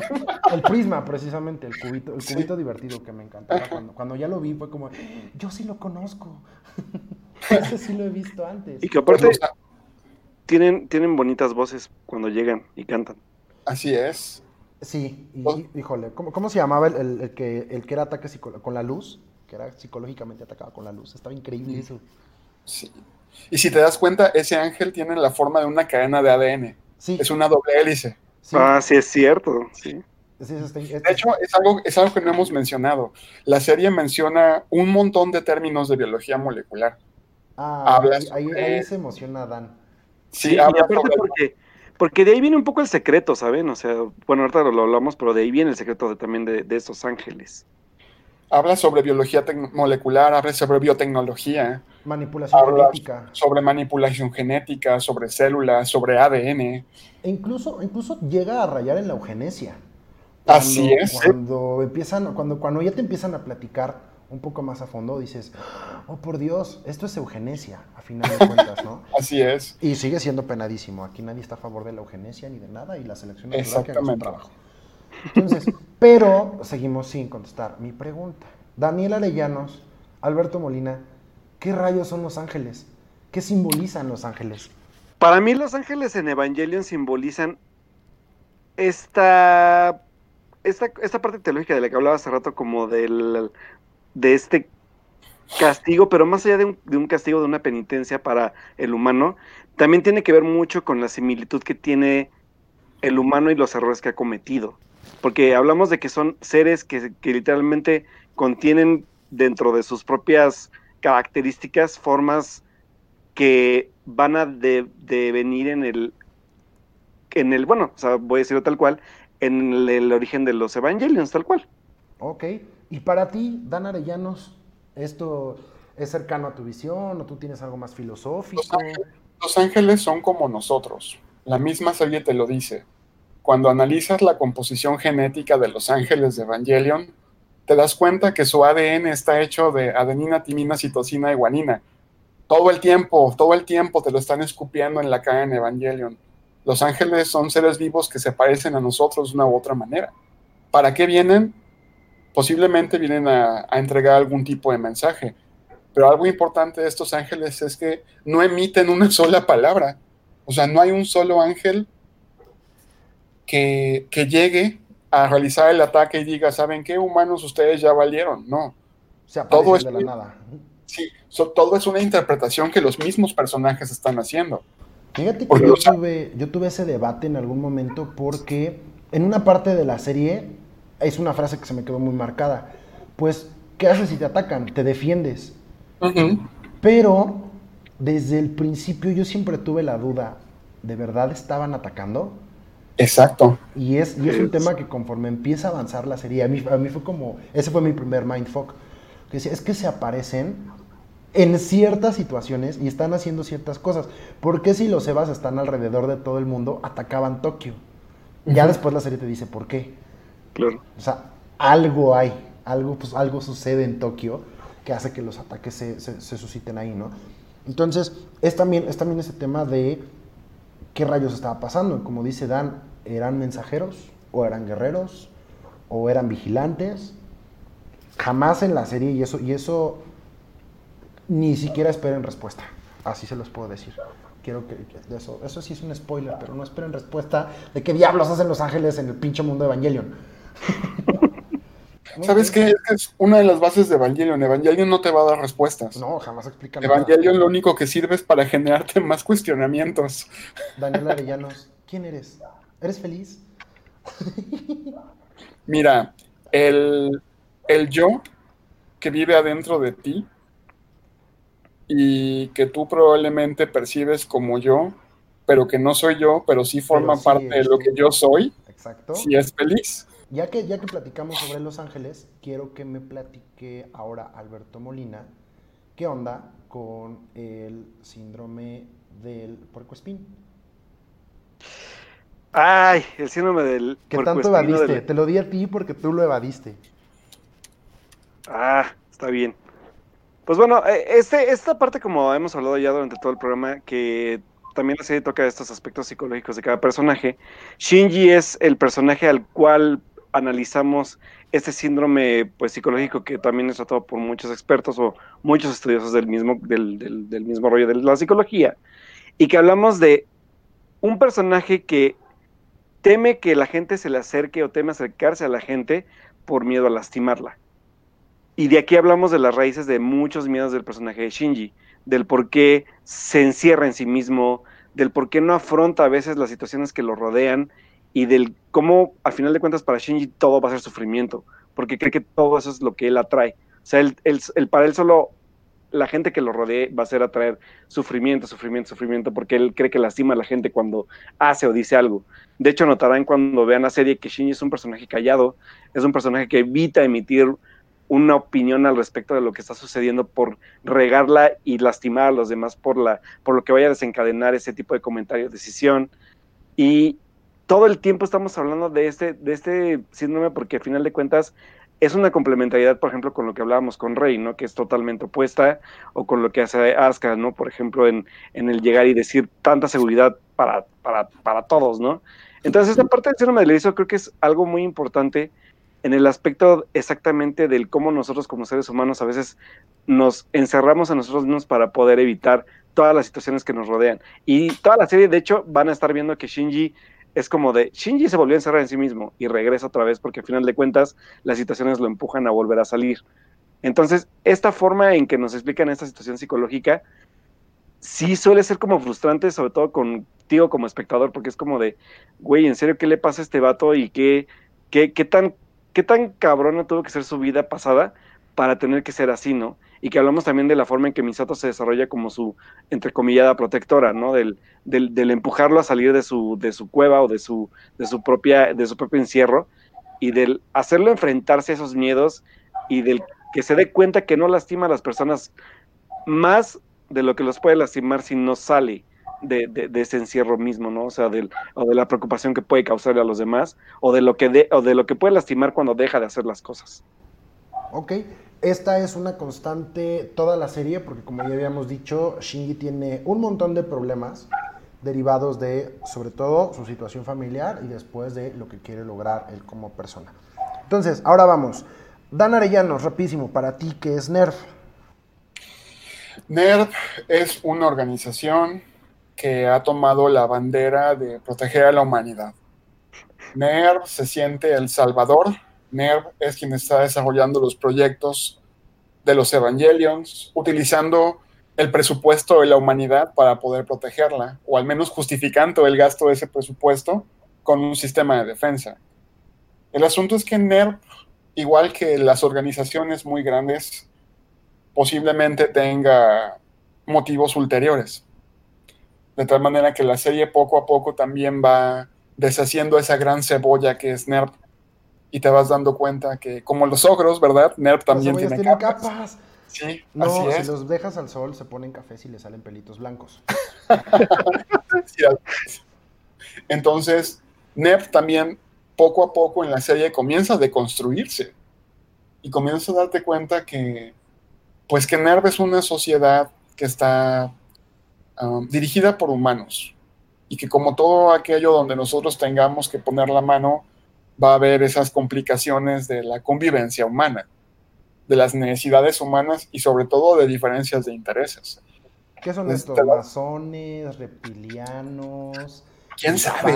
B: El prisma, precisamente, el cubito, el cubito divertido que me encantaba. Cuando, ya lo vi fue como, yo sí lo conozco. Ese sí lo he visto antes.
C: Y que aparte tienen, tienen bonitas voces cuando llegan y cantan.
D: Así es.
B: Sí, y, híjole, ¿cómo, se llamaba el, que, el que era ataque con la luz? Que era psicológicamente atacado con la luz. Estaba increíble eso.
D: Sí. Y si te das cuenta, ese ángel tiene la forma de una cadena de ADN. Sí. Es una doble hélice.
C: Ah, sí, es cierto. Sí.
D: De hecho, es algo, es algo que no hemos mencionado. La serie menciona un montón de términos de biología molecular.
B: Ah, ahí, se emociona Dan.
C: Sí, aparte porque, porque de ahí viene un poco el secreto, ¿saben? O sea, bueno, ahorita lo hablamos, pero de ahí viene el secreto de, también de, de esos ángeles
D: habla sobre biología molecular, habla sobre biotecnología.
B: Manipulación genética.
D: Sobre manipulación genética, sobre células, sobre ADN. E
B: incluso, incluso llega a rayar en la eugenesia.
D: Así es.
B: Cuando empiezan, cuando, cuando ya te empiezan a platicar un poco más a fondo, dices, oh por Dios, esto es eugenesia, a final de cuentas, ¿no?
D: Así es.
B: Y sigue siendo penadísimo. Aquí nadie está a favor de la eugenesia ni de nada, y la selección natural que haga su trabajo. Entonces, pero seguimos sin contestar mi pregunta. Daniel Arellanos, Alberto Molina, ¿qué rayos son los ángeles? ¿Qué simbolizan los ángeles?
C: Para mí los ángeles en Evangelion simbolizan esta, esta, esta parte teológica de la que hablaba hace rato como del, de este castigo, pero más allá de un, de un, castigo, de una penitencia para el humano, también tiene que ver mucho con la similitud que tiene el humano y los errores que ha cometido porque hablamos de que son seres que, literalmente contienen dentro de sus propias características formas que van a devenir en el, en el, bueno, o sea, voy a decirlo tal cual, en el, origen de los Evangelions, tal cual.
B: Ok, y para ti, Dan Arellanos, ¿esto es cercano a tu visión o tú tienes algo más filosófico?
D: los ángeles son como nosotros, la misma serie te lo dice cuando analizas la composición genética de los ángeles de Evangelion, te das cuenta que su ADN está hecho de adenina, timina, citosina y guanina. Todo el tiempo, todo el tiempo te lo están escupiendo en la cara en Evangelion. Los ángeles son seres vivos que se parecen a nosotros de una u otra manera. ¿Para qué vienen? Posiblemente vienen a, a entregar algún tipo de mensaje. Pero algo importante de estos ángeles es que no emiten una sola palabra. O sea, no hay un solo ángel que, llegue a realizar el ataque y diga, ¿saben qué humanos ustedes ya valieron? No.
B: todo es de la nada.
D: Sí, todo es una interpretación que los mismos personajes están haciendo.
B: Fíjate que yo tuve, yo tuve ese debate en algún momento porque en una parte de la serie es una frase que se me quedó muy marcada. Pues, ¿qué haces si te atacan? Te defiendes. Pero desde el principio yo siempre tuve la duda, ¿de verdad estaban atacando?
D: Exacto.
B: Y es, y es un tema que conforme empieza a avanzar la serie, a mí, a mí fue como, ese fue mi primer mindfuck, que es que se aparecen en ciertas situaciones y están haciendo ciertas cosas. ¿Por qué si los Evas están alrededor de todo el mundo, atacaban Tokio? Ya después la serie te dice por qué. O sea, algo hay, algo, pues, algo sucede en Tokio que hace que los ataques se, se, susciten ahí, ¿no? Entonces, es también, es también ese tema de qué rayos estaba pasando. Como dice Dan, ¿eran mensajeros? ¿O eran guerreros? ¿O eran vigilantes? Jamás en la serie, y eso, y eso ni siquiera esperen respuesta. Así se los puedo decir. Quiero que, eso, eso sí es un spoiler, pero no esperen respuesta de qué diablos hacen los ángeles en el pinche mundo de Evangelion.
D: ¿Sabes qué? Es una de las bases de Evangelion. Evangelion no te va a dar respuestas.
B: No, jamás explica
D: nada. Evangelion lo único que sirve es para generarte más cuestionamientos.
B: Daniel Arellanos, ¿quién eres? ¿Eres feliz?
D: Mira, el, el yo que vive adentro de ti y que tú probablemente percibes como yo, pero que no soy yo, pero sí forma parte de lo que yo soy,
B: Exacto.
D: si es feliz.
B: Ya que, ya que platicamos sobre Los Ángeles, quiero que me platique ahora Alberto Molina, ¿qué onda con el síndrome del puercoespín?
C: Ay, el síndrome del
B: ¿Qué tanto evadiste? Te lo di a ti porque tú lo evadiste.
C: Ah, está bien. Pues bueno, eh, este, esta parte, como hemos hablado ya durante todo el programa, que también la serie toca estos aspectos psicológicos de cada personaje. Shinji es el personaje al cual analizamos este síndrome pues, psicológico que también es tratado por muchos expertos o muchos estudiosos del mismo, del, del mismo rollo de la psicología, y que hablamos de un personaje que teme que la gente se le acerque o teme acercarse a la gente por miedo a lastimarla. Y de aquí hablamos de las raíces de muchos miedos del personaje de Shinji, del por qué se encierra en sí mismo, del por qué no afronta a veces las situaciones que lo rodean y del cómo, al final de cuentas, para Shinji todo va a ser sufrimiento, porque cree que todo eso es lo que él atrae. O sea, él, para él solo la gente que lo rodee va a ser atraer sufrimiento, sufrimiento, sufrimiento, porque él cree que lastima a la gente cuando hace o dice algo. De hecho, notarán cuando vean la serie que Shinji es un personaje callado, es un personaje que evita emitir una opinión al respecto de lo que está sucediendo por regarla y lastimar a los demás por, la, por lo que vaya a desencadenar ese tipo de comentario, decisión. Y todo el tiempo estamos hablando de este, de este síndrome porque al final de cuentas es una complementariedad, por ejemplo, con lo que hablábamos con Rey, ¿no? Que es totalmente opuesta, o con lo que hace Asuka, ¿no? Por ejemplo, en, en el llegar y decir tanta seguridad para, para, para todos, ¿no? Entonces, esta parte del síndrome de creo que es algo muy importante en el aspecto exactamente del cómo nosotros como seres humanos a veces nos encerramos a nosotros mismos para poder evitar todas las situaciones que nos rodean. Y toda la serie, de hecho, van a estar viendo que Shinji es como de, Shinji se volvió a encerrar en sí mismo y regresa otra vez porque al final de cuentas las situaciones lo empujan a volver a salir. Entonces, esta forma en que nos explican esta situación psicológica, sí suele ser como frustrante, sobre todo contigo como espectador, porque es como de, güey, ¿en serio qué le pasa a este vato y qué, qué, qué tan qué tan cabrona tuvo que ser su vida pasada para tener que ser así, ¿no? Y que hablamos también de la forma en que Misato se desarrolla como su, entrecomillada, protectora, ¿no? Del, del, empujarlo a salir de su, de su cueva o de su, de, su propia, de su propio encierro y del hacerlo enfrentarse a esos miedos y del que se dé cuenta que no lastima a las personas más de lo que los puede lastimar si no sale de, ese encierro mismo, ¿no? O sea, del, o de la preocupación que puede causarle a los demás, o de lo que de, o de lo que puede lastimar cuando deja de hacer las cosas.
B: Ok, esta es una constante toda la serie, porque como ya habíamos dicho, Shinji tiene un montón de problemas derivados de, sobre todo, su situación familiar y después de lo que quiere lograr él como persona. Entonces, ahora vamos. Dan Arellanos, rapidísimo, para ti, ¿qué es NERF?
D: NERF es una organización que ha tomado la bandera de proteger a la humanidad. NERV se siente el salvador. NERV es quien está desarrollando los proyectos de los Evangelions, utilizando el presupuesto de la humanidad para poder protegerla, o al menos justificando el gasto de ese presupuesto con un sistema de defensa. El asunto es que NERV, igual que las organizaciones muy grandes, posiblemente tenga motivos ulteriores. De tal manera que la serie poco a poco también va deshaciendo esa gran cebolla que es NERV. Y te vas dando cuenta que, como los ogros, ¿verdad? NERV también tiene capas.
B: Sí, no, si los dejas al sol se ponen cafés y le salen pelitos blancos.
D: Entonces, NERV también poco a poco en la serie comienza a deconstruirse y comienza a darte cuenta que, pues que NERV es una sociedad que está um, dirigida por humanos y que como todo aquello donde nosotros tengamos que poner la mano, va a haber esas complicaciones de la convivencia humana, de las necesidades humanas y sobre todo de diferencias de intereses.
B: ¿Qué son estos? ¿Masones, reptilianos?
D: ¿Quién sabe?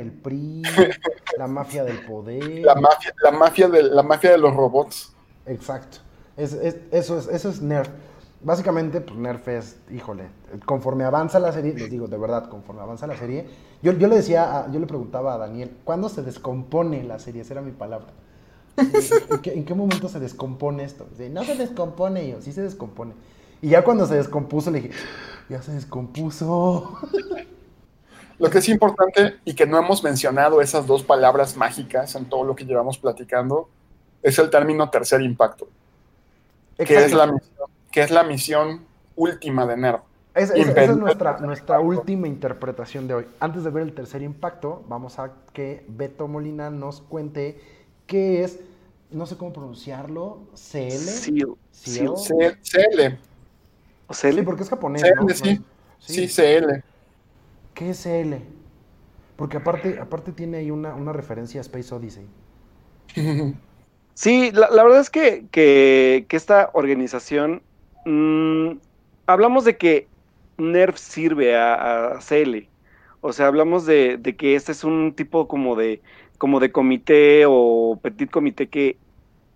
B: el PRI, la mafia del poder.
D: La mafia, la mafia, de, la mafia de los robots.
B: Exacto. eso, es, eso es Nerf. Básicamente, pues Nerf es, híjole, conforme avanza la serie, les digo, de verdad, conforme avanza la serie, yo, yo le decía, yo le preguntaba a Daniel, ¿cuándo se descompone la serie? Esa era mi palabra. ¿En qué, momento se descompone esto? no se descompone, yo, sí se descompone. Y ya cuando se descompuso le dije, ya se descompuso.
D: Lo que es importante y que no hemos mencionado esas dos palabras mágicas en todo lo que llevamos platicando es el término tercer impacto, que es, la que es la misión última de NERV.
B: esa es nuestra, nuestra última interpretación de hoy. Antes de ver el tercer impacto, vamos a que Beto Molina nos cuente qué es, no sé cómo pronunciarlo, CL.
D: CL. CL.
B: Sí, porque es japonés.
D: CL, sí. sí, CL.
B: ¿Qué es CL? Porque aparte, aparte tiene ahí una, referencia a Space Odyssey.
C: Sí, la, verdad es que, que, esta organización, mm, hablamos de que NERF sirve a, CL. O sea, hablamos de, de, que este es un tipo como de, como de comité o petit comité que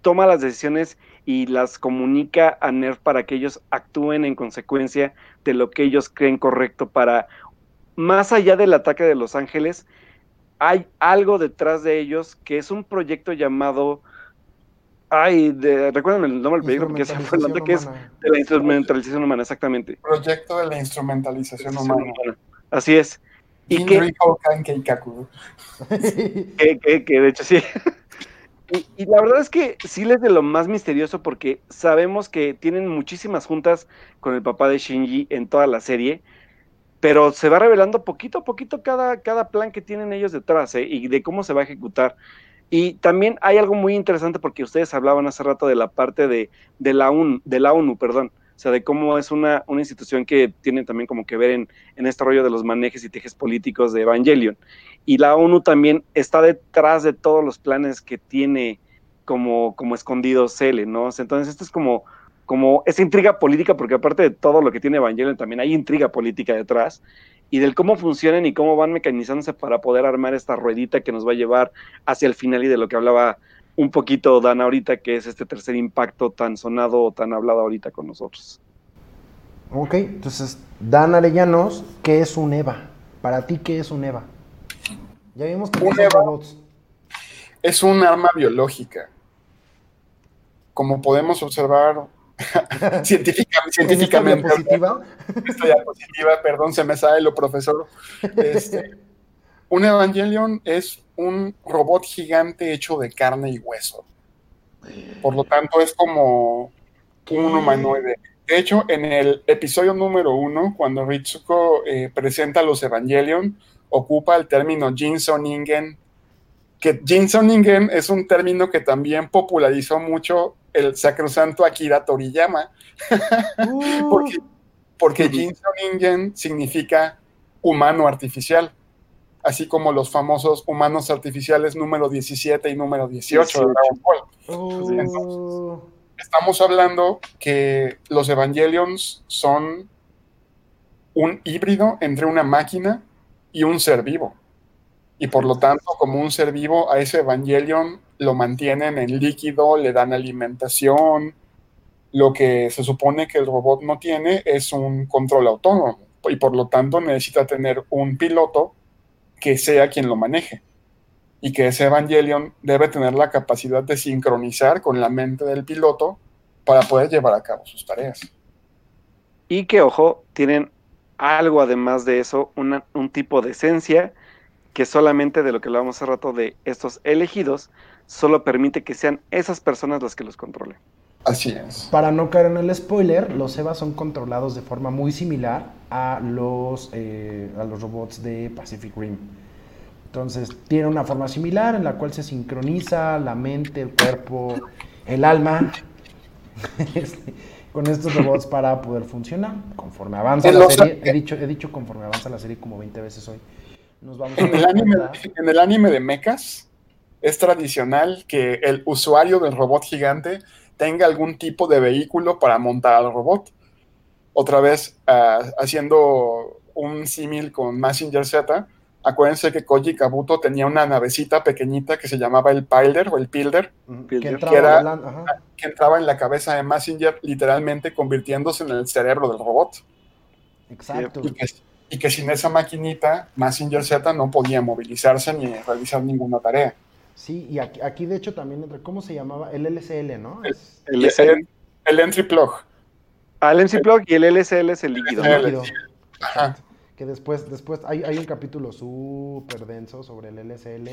C: toma las decisiones y las comunica a NERF para que ellos actúen en consecuencia de lo que ellos creen correcto para más allá del ataque de Los Ángeles, hay algo detrás de ellos que es un proyecto llamado. Ay, de, recuérdenme el nombre del proyecto porque se fue el que es de la instrumentalización humana, exactamente.
D: Proyecto de la instrumentalización humana.
C: Así es.
D: Y que,
C: que, que, de hecho sí. Y, y, la verdad es que sí les de lo más misterioso porque sabemos que tienen muchísimas juntas con el papá de Shinji en toda la serie pero se va revelando poquito a poquito cada, cada plan que tienen ellos detrás ¿eh? y de cómo se va a ejecutar. Y también hay algo muy interesante porque ustedes hablaban hace rato de la parte de, de, la, ONU, de la ONU, perdón, o sea, de cómo es una, una institución que tiene también como que ver en, en este rollo de los manejes y tejes políticos de Evangelion. Y la ONU también está detrás de todos los planes que tiene como, como escondidos Cele, ¿no? Entonces, esto es como como esa intriga política, porque aparte de todo lo que tiene Evangelion, también hay intriga política detrás, y del cómo funcionan y cómo van mecanizándose para poder armar esta ruedita que nos va a llevar hacia el final y de lo que hablaba un poquito Dan ahorita, que es este tercer impacto tan sonado o tan hablado ahorita con nosotros.
B: Ok, entonces, Dan Arellanos, ¿qué es un EVA? Para ti, ¿qué es un EVA? Ya vimos que un EVA
D: es un arma biológica. Como podemos observar, científicamente.
B: Positiva?
D: Estoy positiva, perdón, se me sale lo profesor. Este, un Evangelion es un robot gigante hecho de carne y hueso. Por lo tanto, es como un humanoide. De hecho, en el episodio número uno, cuando Ritsuko eh, presenta los Evangelion, ocupa el término Jinsoningen, que Jinsoningen es un término que también popularizó mucho el sacrosanto Akira Toriyama. Uh. porque porque Ningen significa humano artificial, así como los famosos humanos artificiales número 17 y número 18 de Dragon Ball. Uh. estamos hablando que los Evangelions son un híbrido entre una máquina y un ser vivo. Y por lo tanto, como un ser vivo, a ese Evangelion lo mantienen en líquido, le dan alimentación. Lo que se supone que el robot no tiene es un control autónomo y por lo tanto necesita tener un piloto que sea quien lo maneje. Y que ese Evangelion debe tener la capacidad de sincronizar con la mente del piloto para poder llevar a cabo sus tareas.
C: Y que, ojo, tienen algo además de eso, un tipo de esencia que solamente de lo que hablábamos hace rato de estos elegidos, solo permite que sean esas personas las que los controlen.
D: Así es.
B: Para no caer en el spoiler, los EVA son controlados de forma muy similar a los, eh, a los robots de Pacific Rim. Entonces, tiene una forma similar en la cual se sincroniza la mente, el cuerpo, el alma este, con estos robots para poder funcionar. Conforme avanza la serie, he dicho, he dicho conforme avanza la serie como 20 veces hoy, nos vamos
D: en, el anime, en el anime de mechas es tradicional que el usuario del robot gigante tenga algún tipo de vehículo para montar al robot. Otra vez, uh, haciendo un símil con Messenger Z, acuérdense que Koji Kabuto tenía una navecita pequeñita que se llamaba el Pilder o el Pilder, que, entraba en la cabeza de Messenger, literalmente convirtiéndose en el cerebro del robot.
B: Exacto.
D: Y que, sin esa maquinita, Messenger Z no podía movilizarse ni realizar ninguna tarea.
B: Sí, y aquí, de hecho también, ¿cómo se llamaba? El LCL, ¿no?
D: El, el, el, entry plug.
C: Ah, el entry plug y el LCL es el líquido.
B: Que después, después hay, hay un capítulo súper denso sobre el LCL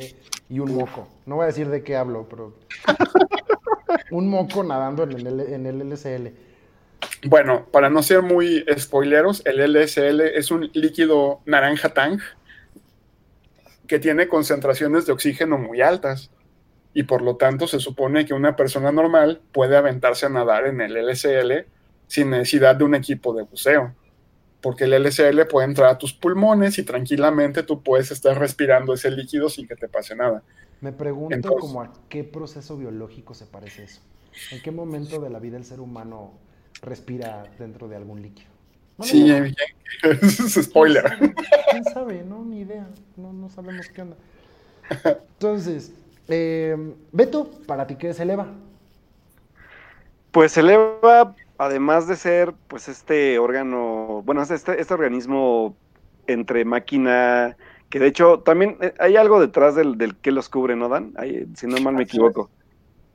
B: y un moco. No voy a decir de qué hablo, pero un moco nadando en el, en el LCL.
D: Bueno, para no ser muy spoileros, el LSL es un líquido naranja tang que tiene concentraciones de oxígeno muy altas y por lo tanto se supone que una persona normal puede aventarse a nadar en el LSL sin necesidad de un equipo de buceo, porque el LSL puede entrar a tus pulmones y tranquilamente tú puedes estar respirando ese líquido sin que te pase nada.
B: Me pregunto como a qué proceso biológico se parece eso. ¿En qué momento de la vida el ser humano respira dentro de algún líquido?
D: Sí, es spoiler.
B: ¿Quién sabe? No, ni idea. No, no sabemos qué onda. Entonces, eh, Beto, ¿para ti qué es el EVA?
C: Pues el EVA, además de ser pues este órgano, bueno, este, este organismo entre máquina, que de hecho también eh, hay algo detrás del, del que los cubre, ¿no, Dan? si no mal me equivoco.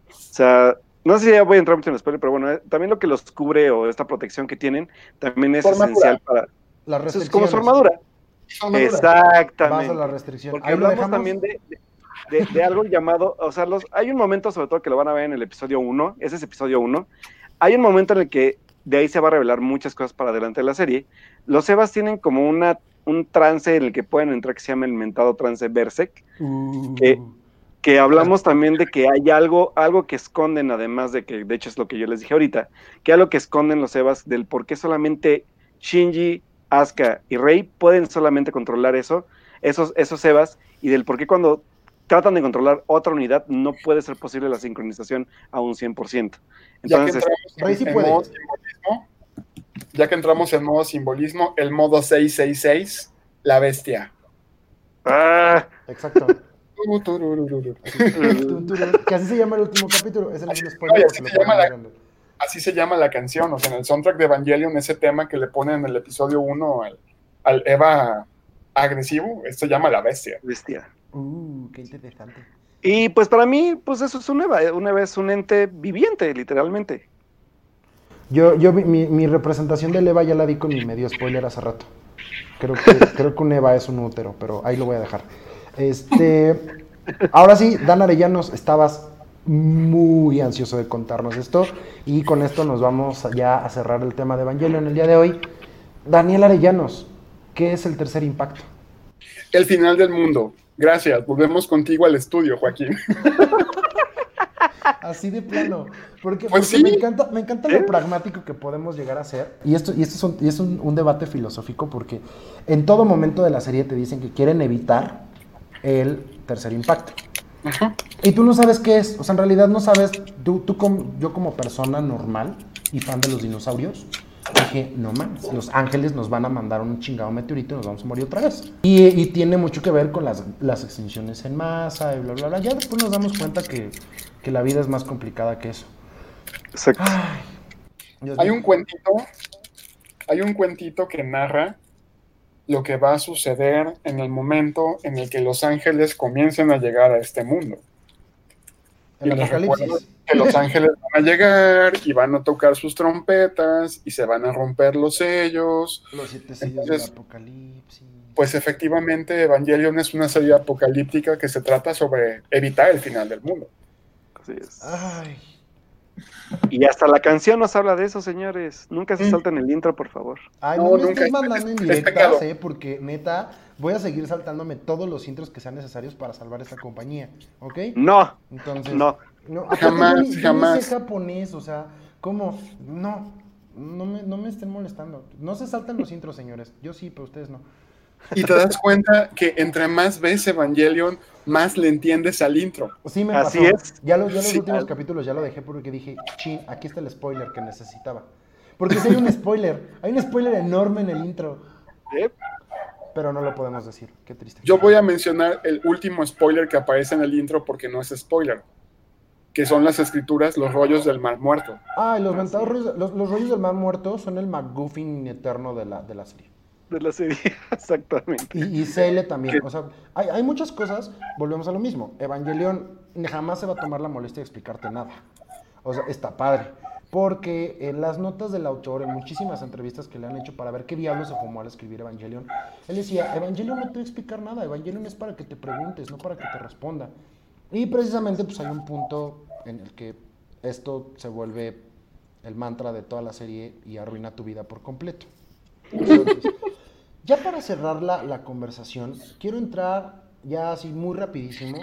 C: O sea, no sé si ya voy a entrar mucho en el spoiler, pero bueno, eh, también lo que los cubre o esta protección que tienen también es esencial para.
B: La restricción.
C: Es como su armadura. Exactamente.
B: la restricción.
C: Porque hablamos también de, de, algo llamado, o sea, los, hay un momento sobre todo que lo van a ver en el episodio 1, ese es episodio 1, hay un momento en el que de ahí se va a revelar muchas cosas para adelante de la serie. Los Evas tienen como una, un trance en el que pueden entrar que se llama el mentado trance Berserk, uh que hablamos también de que hay algo, algo que esconden, además de que, de hecho es lo que yo les dije ahorita, que algo que esconden los Evas del por qué solamente Shinji, Asuka y Rey pueden solamente controlar eso, esos, esos Evas, y del por qué cuando tratan de controlar otra unidad no puede ser posible la sincronización a un 100%. Entonces,
D: ya que entramos en, ya que entramos en modo simbolismo, el modo 666, la bestia.
B: Ah. Exacto que así se llama el último capítulo. Es el así,
D: así, se llama la, canción. O sea, en el soundtrack de Evangelion, ese tema que le ponen en el episodio 1 al, Eva agresivo, esto se llama la bestia.
C: Bestia.
B: Uh, qué interesante.
C: Y pues para mí, pues eso es un Eva. Un Eva es un ente viviente, literalmente.
B: Yo, yo mi, mi representación del Eva ya la di con mi medio spoiler hace rato. Creo que, creo que un Eva es un útero, pero ahí lo voy a dejar. Este, ahora sí, Dan Arellanos, estabas muy ansioso de contarnos esto y con esto nos vamos ya a cerrar el tema de Evangelio en el día de hoy. Daniel Arellanos, ¿qué es el tercer impacto?
D: El final del mundo. Gracias. Volvemos contigo al estudio, Joaquín.
B: Así de plano. Porque, pues me encanta, me encanta lo pragmático que podemos llegar a ser. Y esto, y esto es, un, un, debate filosófico porque en todo momento de la serie te dicen que quieren evitar el tercer impacto. Y tú no sabes qué es, o sea, en realidad no sabes, tú, tú como, yo como persona normal y fan de los dinosaurios, dije, no mames, los ángeles nos van a mandar un chingado meteorito y nos vamos a morir otra vez. Y, y tiene mucho que ver con las, las extinciones en masa y bla, bla, bla. Ya después nos damos cuenta que, que la vida es más complicada que eso.
C: Exacto.
B: Ay,
D: Hay un cuentito, hay un cuentito que narra lo que va a suceder en el momento en el que los ángeles comiencen a llegar a este mundo.
B: El
D: Y les
B: apocalipsis.
D: recuerdo que los ángeles van a llegar y van a tocar sus trompetas y se van a romper los sellos.
B: Los siete sellos
D: Entonces,
B: del apocalipsis.
D: Pues efectivamente Evangelion es una serie apocalíptica que se trata sobre evitar el final del mundo.
C: Así es.
B: Ay,
C: Y hasta la canción nos habla de eso, señores. Nunca se
D: Mm.
C: salten el intro, por favor.
B: Ay,
D: No,
B: no, me
D: nunca.
B: estés mandando indirectas, eh, porque neta, voy a seguir saltándome todos los intros que sean necesarios para salvar esta compañía, ¿ok?
C: No,
B: Entonces,
C: no.
B: no,
D: Jamás,
B: yo yo
D: jamás.
B: sé japonés, o sea, ¿cómo? No, no me, no me estén molestando. No se saltan los intros, señores. Yo sí, pero ustedes no.
D: Y te das cuenta que entre más ves Evangelion, más le entiendes al intro.
B: Sí me
C: Así
B: pasó.
C: es.
B: Ya, lo- ya los
D: Sí.
B: últimos capítulos ya lo dejé porque dije, chin, aquí está el spoiler que necesitaba. Porque si hay un spoiler, hay un spoiler enorme en el intro,
C: ¿Eh?
B: pero no lo podemos decir. Qué triste.
D: Yo voy a mencionar el último spoiler que aparece en el intro porque no es spoiler, que son las escrituras, los rollos del mar muerto.
B: Ah, y los,
C: Ah,
B: rollos, los, los rollos del mar muerto son el McGuffin eterno de la, de la serie.
C: De la serie, exactamente.
B: Y, y Cele también. O sea, hay, hay muchas cosas, volvemos a lo mismo. Evangelion jamás se va a tomar la molestia de explicarte nada. O sea, está padre. Porque en las notas del autor, en muchísimas entrevistas que le han hecho para ver qué diablos se fumó al escribir Evangelion, él decía, Evangelion no te va a explicar nada, Evangelion es para que te preguntes, no para que te responda. Y precisamente pues hay un punto en el que esto se vuelve el mantra de toda la serie y arruina tu vida por completo. Entonces, ya para cerrar la, la conversación, quiero entrar ya así muy rapidísimo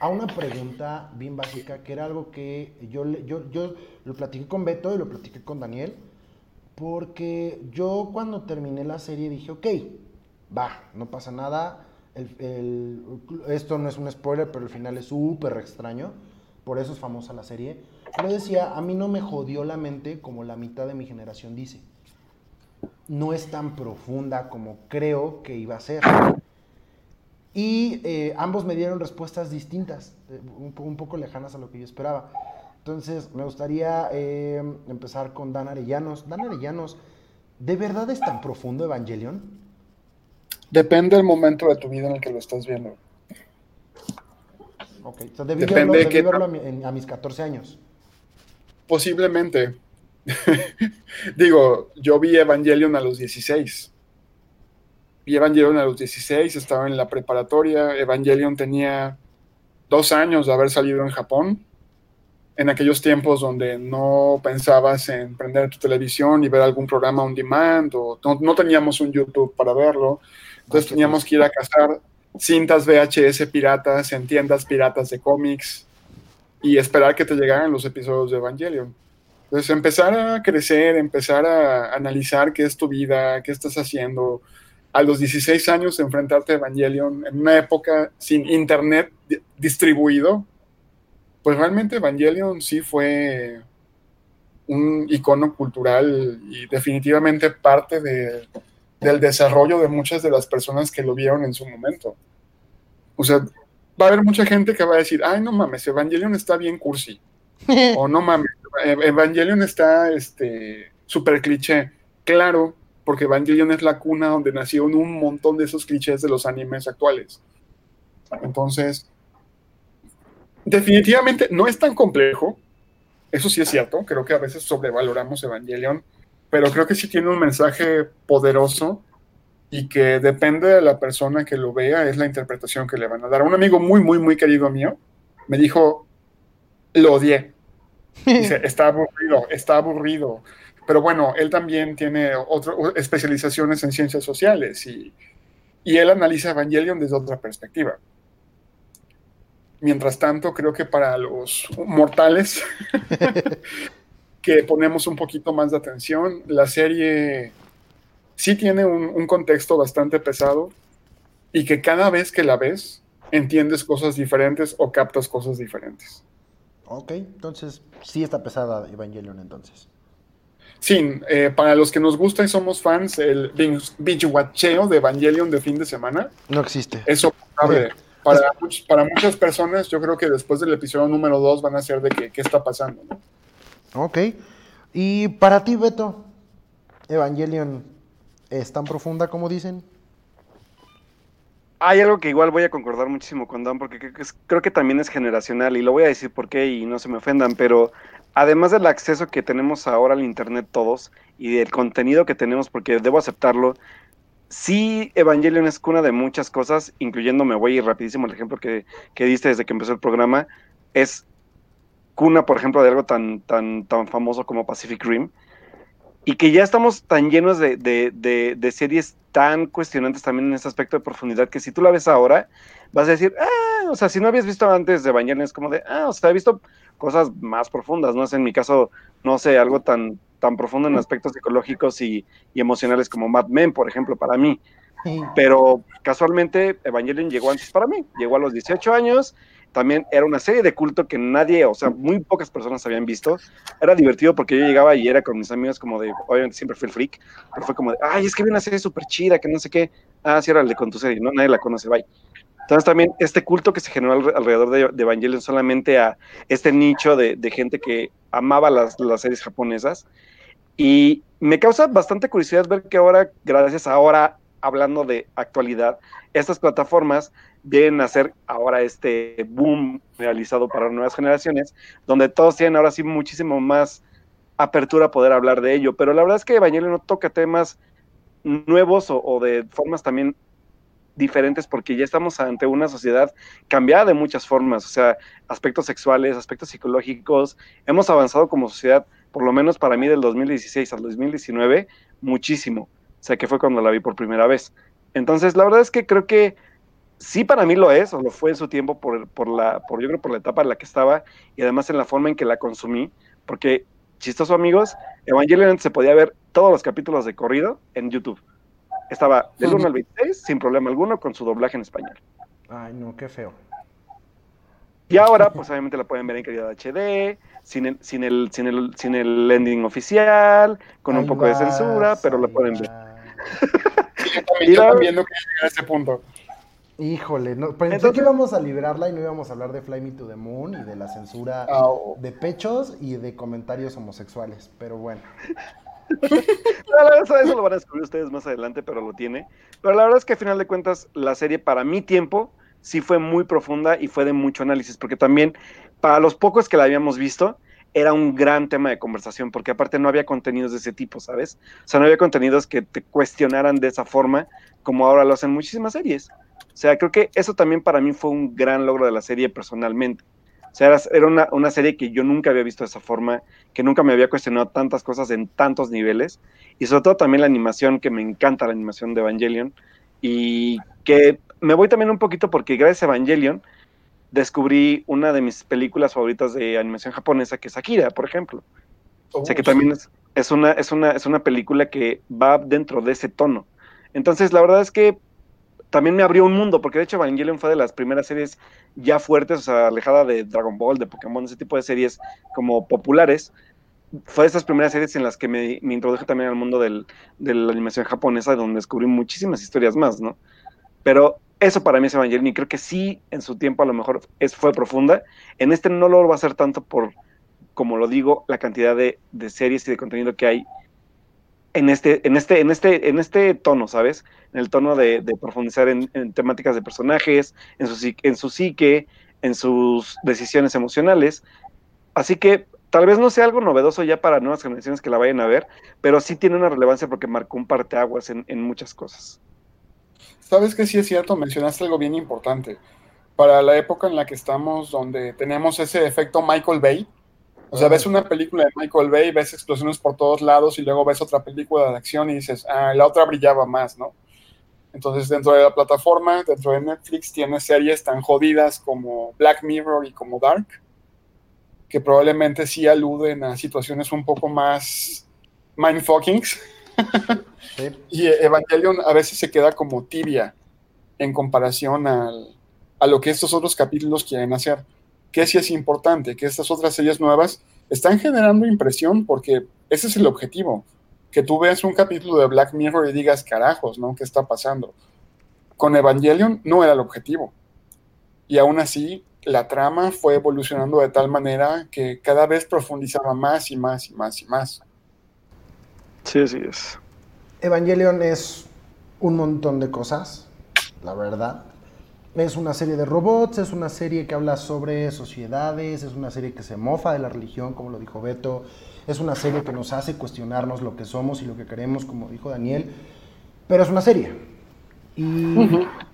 B: a una pregunta bien básica, que era algo que yo, yo, yo lo platiqué con Beto y lo platiqué con Daniel, porque yo cuando terminé la serie dije, ok, va, no pasa nada, esto no es un spoiler, pero el final es súper extraño, por eso es famosa la serie. Pero decía, a mí no me jodió la mente como la mitad de mi generación dice no es tan profunda como creo que iba a ser. Y eh, ambos me dieron respuestas distintas, eh, un, po- un poco lejanas a lo que yo esperaba. Entonces, me gustaría eh, empezar con Dan Arellanos. Dan Arellanos, ¿de verdad es tan profundo Evangelion?
D: Depende del momento de tu vida en el que lo estás viendo.
B: Ok, o sea, debí
D: Depende
B: verlo, debí verlo a, mi- en- a mis 14 años.
D: Posiblemente. Digo, yo vi Evangelion a los 16. Vi Evangelion a los 16, estaba en la preparatoria. Evangelion tenía dos años de haber salido en Japón. En aquellos tiempos donde no pensabas en prender tu televisión y ver algún programa on demand, o no, no teníamos un YouTube para verlo. Entonces teníamos que ir a cazar cintas VHS piratas en tiendas piratas de cómics y esperar que te llegaran los episodios de Evangelion. Entonces, empezar a crecer, empezar a analizar qué es tu vida, qué estás haciendo. A los 16 años, enfrentarte a Evangelion en una época sin internet di- distribuido, pues realmente Evangelion sí fue un icono cultural y definitivamente parte de- del desarrollo de muchas de las personas que lo vieron en su momento. O sea, va a haber mucha gente que va a decir, ay, no mames, Evangelion está bien cursi. O no mames, Ev- Evangelion está este súper cliché. Claro, porque Evangelion es la cuna donde nacieron un montón de esos clichés de los animes actuales. Entonces, definitivamente no es tan complejo. Eso sí es cierto. Creo que a veces sobrevaloramos Evangelion, pero creo que sí tiene un mensaje poderoso y que depende de la persona que lo vea, es la interpretación que le van a dar. Un amigo muy, muy, muy querido mío me dijo, lo odié. Dice, está aburrido, está aburrido. Pero bueno, él también tiene otro, especializaciones en ciencias sociales y, y él analiza Evangelion desde otra perspectiva. Mientras tanto, creo que para los mortales que ponemos un poquito más de atención, la serie sí tiene un, un contexto bastante pesado y que cada vez que la ves entiendes cosas diferentes o captas cosas diferentes.
B: Ok, entonces sí está pesada Evangelion entonces.
D: Sí, eh, para los que nos gusta y somos fans, el binge watcheo de Evangelion de fin de semana.
B: No existe.
D: Es soportable. Para, para muchas personas, yo creo que después del episodio número 2 van a ser de que, qué está pasando.
B: Ok. Y para ti, Beto, Evangelion es tan profunda como dicen.
C: Hay algo que igual voy a concordar muchísimo con Dan, porque creo que también es generacional, y lo voy a decir por qué, y no se me ofendan, pero además del acceso que tenemos ahora al Internet todos, y del contenido que tenemos, porque debo aceptarlo, sí Evangelion es cuna de muchas cosas, incluyendo, me voy rapidísimo el ejemplo que, que, diste desde que empezó el programa, es cuna, por ejemplo, de algo tan, tan, tan famoso como Pacific Rim, y que ya estamos tan llenos de, de, de, series tan cuestionantes también en ese aspecto de profundidad que si tú la ves ahora, vas a decir, ah, o sea, si no habías visto antes de Evangelion, es como de, ah, o sea, he visto cosas más profundas, ¿no? Es en mi caso, no sé, algo tan, tan profundo en aspectos psicológicos y, y emocionales como Mad Men, por ejemplo, para mí. Pero casualmente Evangelion llegó antes para mí, llegó a los 18 años, también era una serie de culto que nadie, o sea, muy pocas personas habían visto. Era divertido porque yo llegaba y era con mis amigos como de, obviamente siempre fui el freak, pero fue como de, ay, es que vi una serie súper chida, que no sé qué. Ah, sí, de con tu serie, ¿no? Nadie la conoce, bye. Entonces también este culto que se generó alrededor de, Evangelion solamente a este nicho de, gente que amaba las, las, series japonesas. Y me causa bastante curiosidad ver que ahora, gracias a ahora, hablando de actualidad, estas plataformas vienen a ser ahora este boom realizado para nuevas generaciones, donde todos tienen ahora sí muchísimo más apertura a poder hablar de ello. Pero la verdad es que Evangelion no toca temas nuevos o, de formas también diferentes porque ya estamos ante una sociedad cambiada de muchas formas, o sea, aspectos sexuales, aspectos psicológicos. Hemos avanzado como sociedad, por lo menos para mí del 2016 al 2019, muchísimo. O sea, que fue cuando la vi por primera vez. Entonces, la verdad es que creo que sí para mí lo es, o lo fue en su tiempo por, por la, por, yo creo por la etapa en la que estaba y además en la forma en que la consumí, porque, chistoso amigos, Evangelion se podía ver todos los capítulos de corrido en YouTube. Estaba del 1 al 26 sin problema alguno con su doblaje en español.
B: Ay, no, qué feo.
C: Y ahora, pues obviamente la pueden ver en calidad HD, sin el, sin el, sin el, sin el ending oficial, con un poco de censura, pero la pueden ver.
D: yo también, yo que llegar a ese punto.
B: Híjole, no, pensé que íbamos a liberarla y no íbamos a hablar de Fly Me to the Moon y de la censura oh. de pechos y de comentarios homosexuales, pero bueno.
C: eso lo van a descubrir ustedes más adelante, pero lo tiene. Pero la verdad es que a final de cuentas, la serie para mi tiempo sí fue muy profunda y fue de mucho análisis, porque también para los pocos que la habíamos visto, era un gran tema de conversación, porque aparte no había contenidos de ese tipo, ¿sabes? O sea, no había contenidos que te cuestionaran de esa forma, como ahora lo hacen muchísimas series. O sea, creo que eso también para mí fue un gran logro de la serie personalmente. O sea, era, una, una, serie que yo nunca había visto de esa forma, que nunca me había cuestionado tantas cosas en tantos niveles, y sobre todo también la animación, que me encanta la animación de Evangelion, y que me voy también un poquito porque gracias a Evangelion descubrí una de mis películas favoritas de animación japonesa, que es Akira, por ejemplo. o sea, que oh, también es, es, una, es, una, es una película que va dentro de ese tono. Entonces, la verdad es que también me abrió un mundo, porque de hecho Evangelion fue de las primeras series ya fuertes, o sea, alejada de Dragon Ball, de Pokémon, ese tipo de series como populares. Fue de esas primeras series en las que me, me introduje también al mundo del, de la animación japonesa, donde descubrí muchísimas historias más, ¿no? Pero eso para mí es Evangelion y creo que sí, en su tiempo a lo mejor es, fue profunda. En este no lo va a ser tanto por, como lo digo, la cantidad de, de series y de contenido que hay en este, en este, en este, en este tono, ¿sabes? En el tono de, profundizar en, temáticas de personajes, en su, en su psique, en sus decisiones emocionales. Así que tal vez no sea algo novedoso ya para nuevas generaciones que la vayan a ver, pero sí tiene una relevancia porque marcó un parteaguas en, en muchas cosas.
D: Sabes que sí es cierto, mencionaste algo bien importante. Para la época en la que estamos, donde tenemos ese efecto Michael Bay, o sea, ves una película de Michael Bay, ves explosiones por todos lados y luego ves otra película de acción y dices, ah, la otra brillaba más, ¿no? Entonces, dentro de la plataforma, dentro de Netflix, tiene series tan jodidas como Black Mirror y como Dark, que probablemente sí aluden a situaciones un poco más mindfuckings. y Evangelion a veces se queda como tibia en comparación a lo que estos otros capítulos quieren hacer que sí es importante, que estas otras series nuevas están generando impresión porque ese es el objetivo. Que tú veas un capítulo de Black Mirror y digas, carajos, ¿no? ¿Qué está pasando? Con Evangelion no era el objetivo. Y aún así, la trama fue evolucionando de tal manera que cada vez profundizaba más y más y más y más.
C: Sí, así es.
B: Evangelion es un montón de cosas, la verdad. Es una serie de robots, es una serie que habla sobre sociedades, es una serie que se mofa de la religión, como lo dijo Beto, es una serie que nos hace cuestionarnos lo que somos y lo que queremos, como dijo Daniel, pero es una serie. Y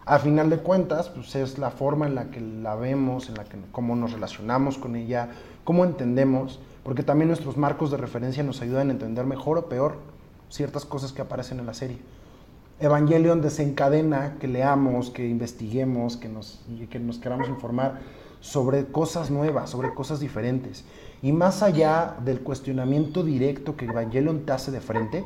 B: a final de cuentas, pues es la forma en la que la vemos, en la que cómo nos relacionamos con ella, cómo entendemos, porque también nuestros marcos de referencia nos ayudan a entender mejor o peor ciertas cosas que aparecen en la serie. Evangelion desencadena que leamos, que investiguemos, que nos, que nos queramos informar sobre cosas nuevas, sobre cosas diferentes. Y más allá del cuestionamiento directo que Evangelion te hace de frente,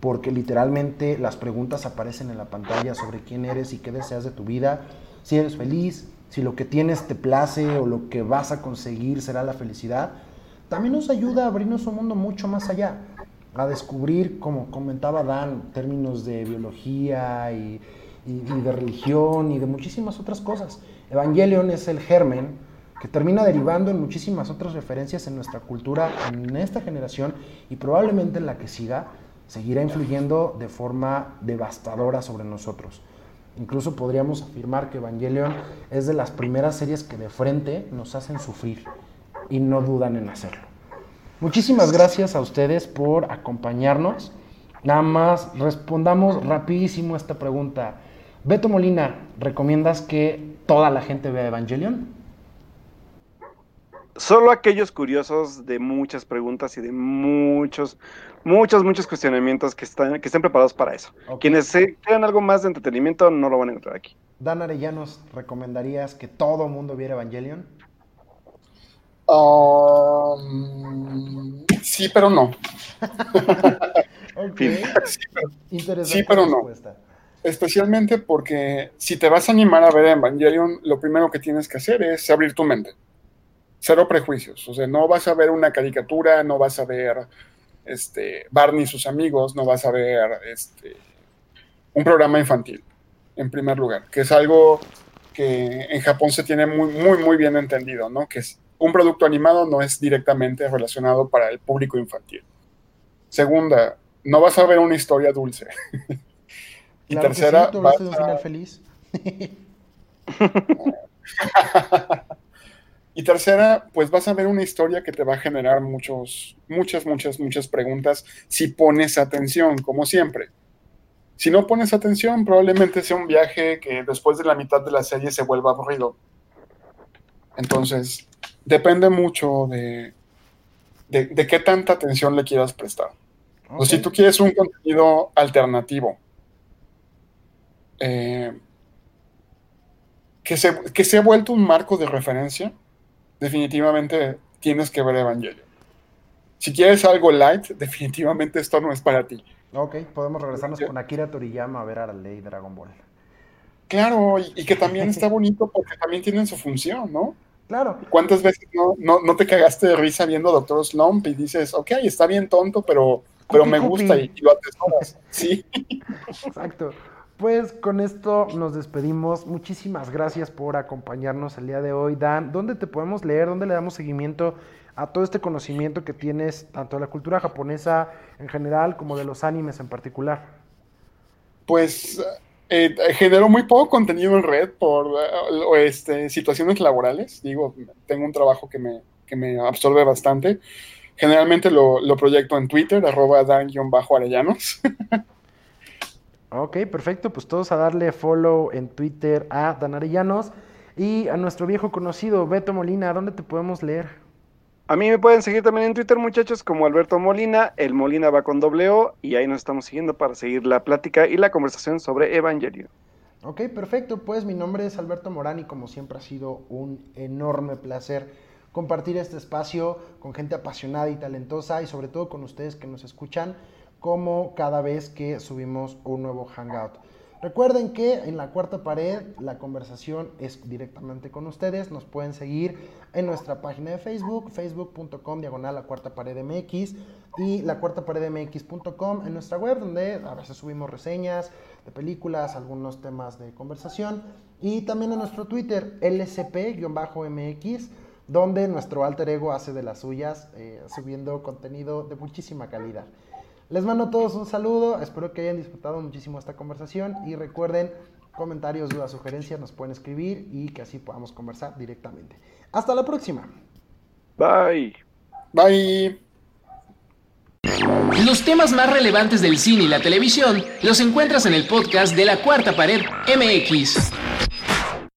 B: porque literalmente las preguntas aparecen en la pantalla sobre quién eres y qué deseas de tu vida, si eres feliz, si lo que tienes te place o lo que vas a conseguir será la felicidad, también nos ayuda a abrirnos un mundo mucho más allá a descubrir, como comentaba Dan, términos de biología y, de religión y de muchísimas otras cosas. Evangelion es el germen que termina derivando en muchísimas otras referencias en nuestra cultura, en esta generación y probablemente en la que siga, seguirá influyendo de forma devastadora sobre nosotros. Incluso podríamos afirmar que Evangelion es de las primeras series que de frente nos hacen sufrir y no dudan en hacerlo. Muchísimas gracias a ustedes por acompañarnos. Nada más respondamos rapidísimo a esta pregunta. Beto Molina, ¿recomiendas que toda la gente vea Evangelion?
C: Solo aquellos curiosos de muchas preguntas y de muchos, muchos, muchos cuestionamientos que, están, que estén preparados para eso. Quienes crean algo más de entretenimiento no lo van a encontrar aquí.
B: Dan Arellanos, ¿recomendarías que todo el mundo viera Evangelion?
D: Um, sí, pero no. Sí, pero, no. Especialmente porque si te vas a animar a ver Evangelion, lo primero que tienes que hacer es abrir tu mente. Cero prejuicios. O sea, no vas a ver una caricatura, no vas a ver este, Barney y sus amigos, no vas a ver este, un programa infantil, en primer lugar, que es algo que en Japón se tiene muy, muy, muy bien entendido, ¿no? Que es un producto animado no es directamente relacionado para el público infantil. Segunda, no vas a ver una historia dulce. y tercera, vas a... final feliz. y tercera, pues vas a ver una historia que te va a generar muchos, muchas, muchas, muchas preguntas si pones atención, como siempre. Si no pones atención, probablemente sea un viaje que después de la mitad de la serie se vuelva aburrido. Entonces, depende mucho de, de, qué tanta atención le quieras prestar. O si tú quieres un contenido alternativo, eh, que, se, que se ha vuelto un marco de referencia, definitivamente tienes que ver Evangelio. Si quieres algo light, definitivamente esto no es para ti.
B: Ok, podemos regresarnos con Akira Toriyama a ver a la ley Dragon Ball.
D: Claro, y, y que también está bonito porque también tienen su función, ¿no?
B: Claro.
D: ¿Cuántas veces no, te cagaste de risa viendo Doctor Slump y dices, ok, está bien tonto, pero, pero me gusta y, lo atesoras? Sí.
B: Exacto. Pues con esto nos despedimos. Muchísimas gracias por acompañarnos el día de hoy. Dan, ¿dónde te podemos leer? ¿Dónde le damos seguimiento a todo este conocimiento que tienes, tanto de la cultura japonesa en general como de los animes en particular?
D: Pues eh, genero muy poco contenido en red por eh, este, situaciones laborales. Digo, tengo un trabajo que me, que me absorbe bastante. Generalmente lo, lo proyecto en Twitter, arroba dan-arellanos.
B: ok, perfecto. Pues todos a darle follow en Twitter a Dan Arellanos y a nuestro viejo conocido Beto Molina. ¿Dónde te podemos leer?
C: A mí me pueden seguir también en Twitter, muchachos, como Alberto Molina. El Molina va con doble O y ahí nos estamos siguiendo para seguir la plática y la conversación sobre Evangelio.
B: Ok, perfecto. Pues mi nombre es Alberto Morán y como siempre ha sido un enorme placer compartir este espacio con gente apasionada y talentosa y sobre todo con ustedes que nos escuchan como cada vez que subimos un nuevo Hangout. Recuerden que en la cuarta pared la conversación es directamente con ustedes. Nos pueden seguir en nuestra página de Facebook, facebook.com diagonal la cuarta pared MX y la cuarta pared MX.com en nuestra web donde a veces subimos reseñas de películas, algunos temas de conversación y también en nuestro Twitter lcp-mx donde nuestro alter ego hace de las suyas eh, subiendo contenido de muchísima calidad. Les mando a todos un saludo, espero que hayan disfrutado muchísimo esta conversación y recuerden, comentarios, dudas, sugerencias nos pueden escribir y que así podamos conversar directamente. Hasta la próxima.
C: Bye.
D: Bye.
A: Los temas más relevantes del cine y la televisión los encuentras en el podcast de la Cuarta Pared MX.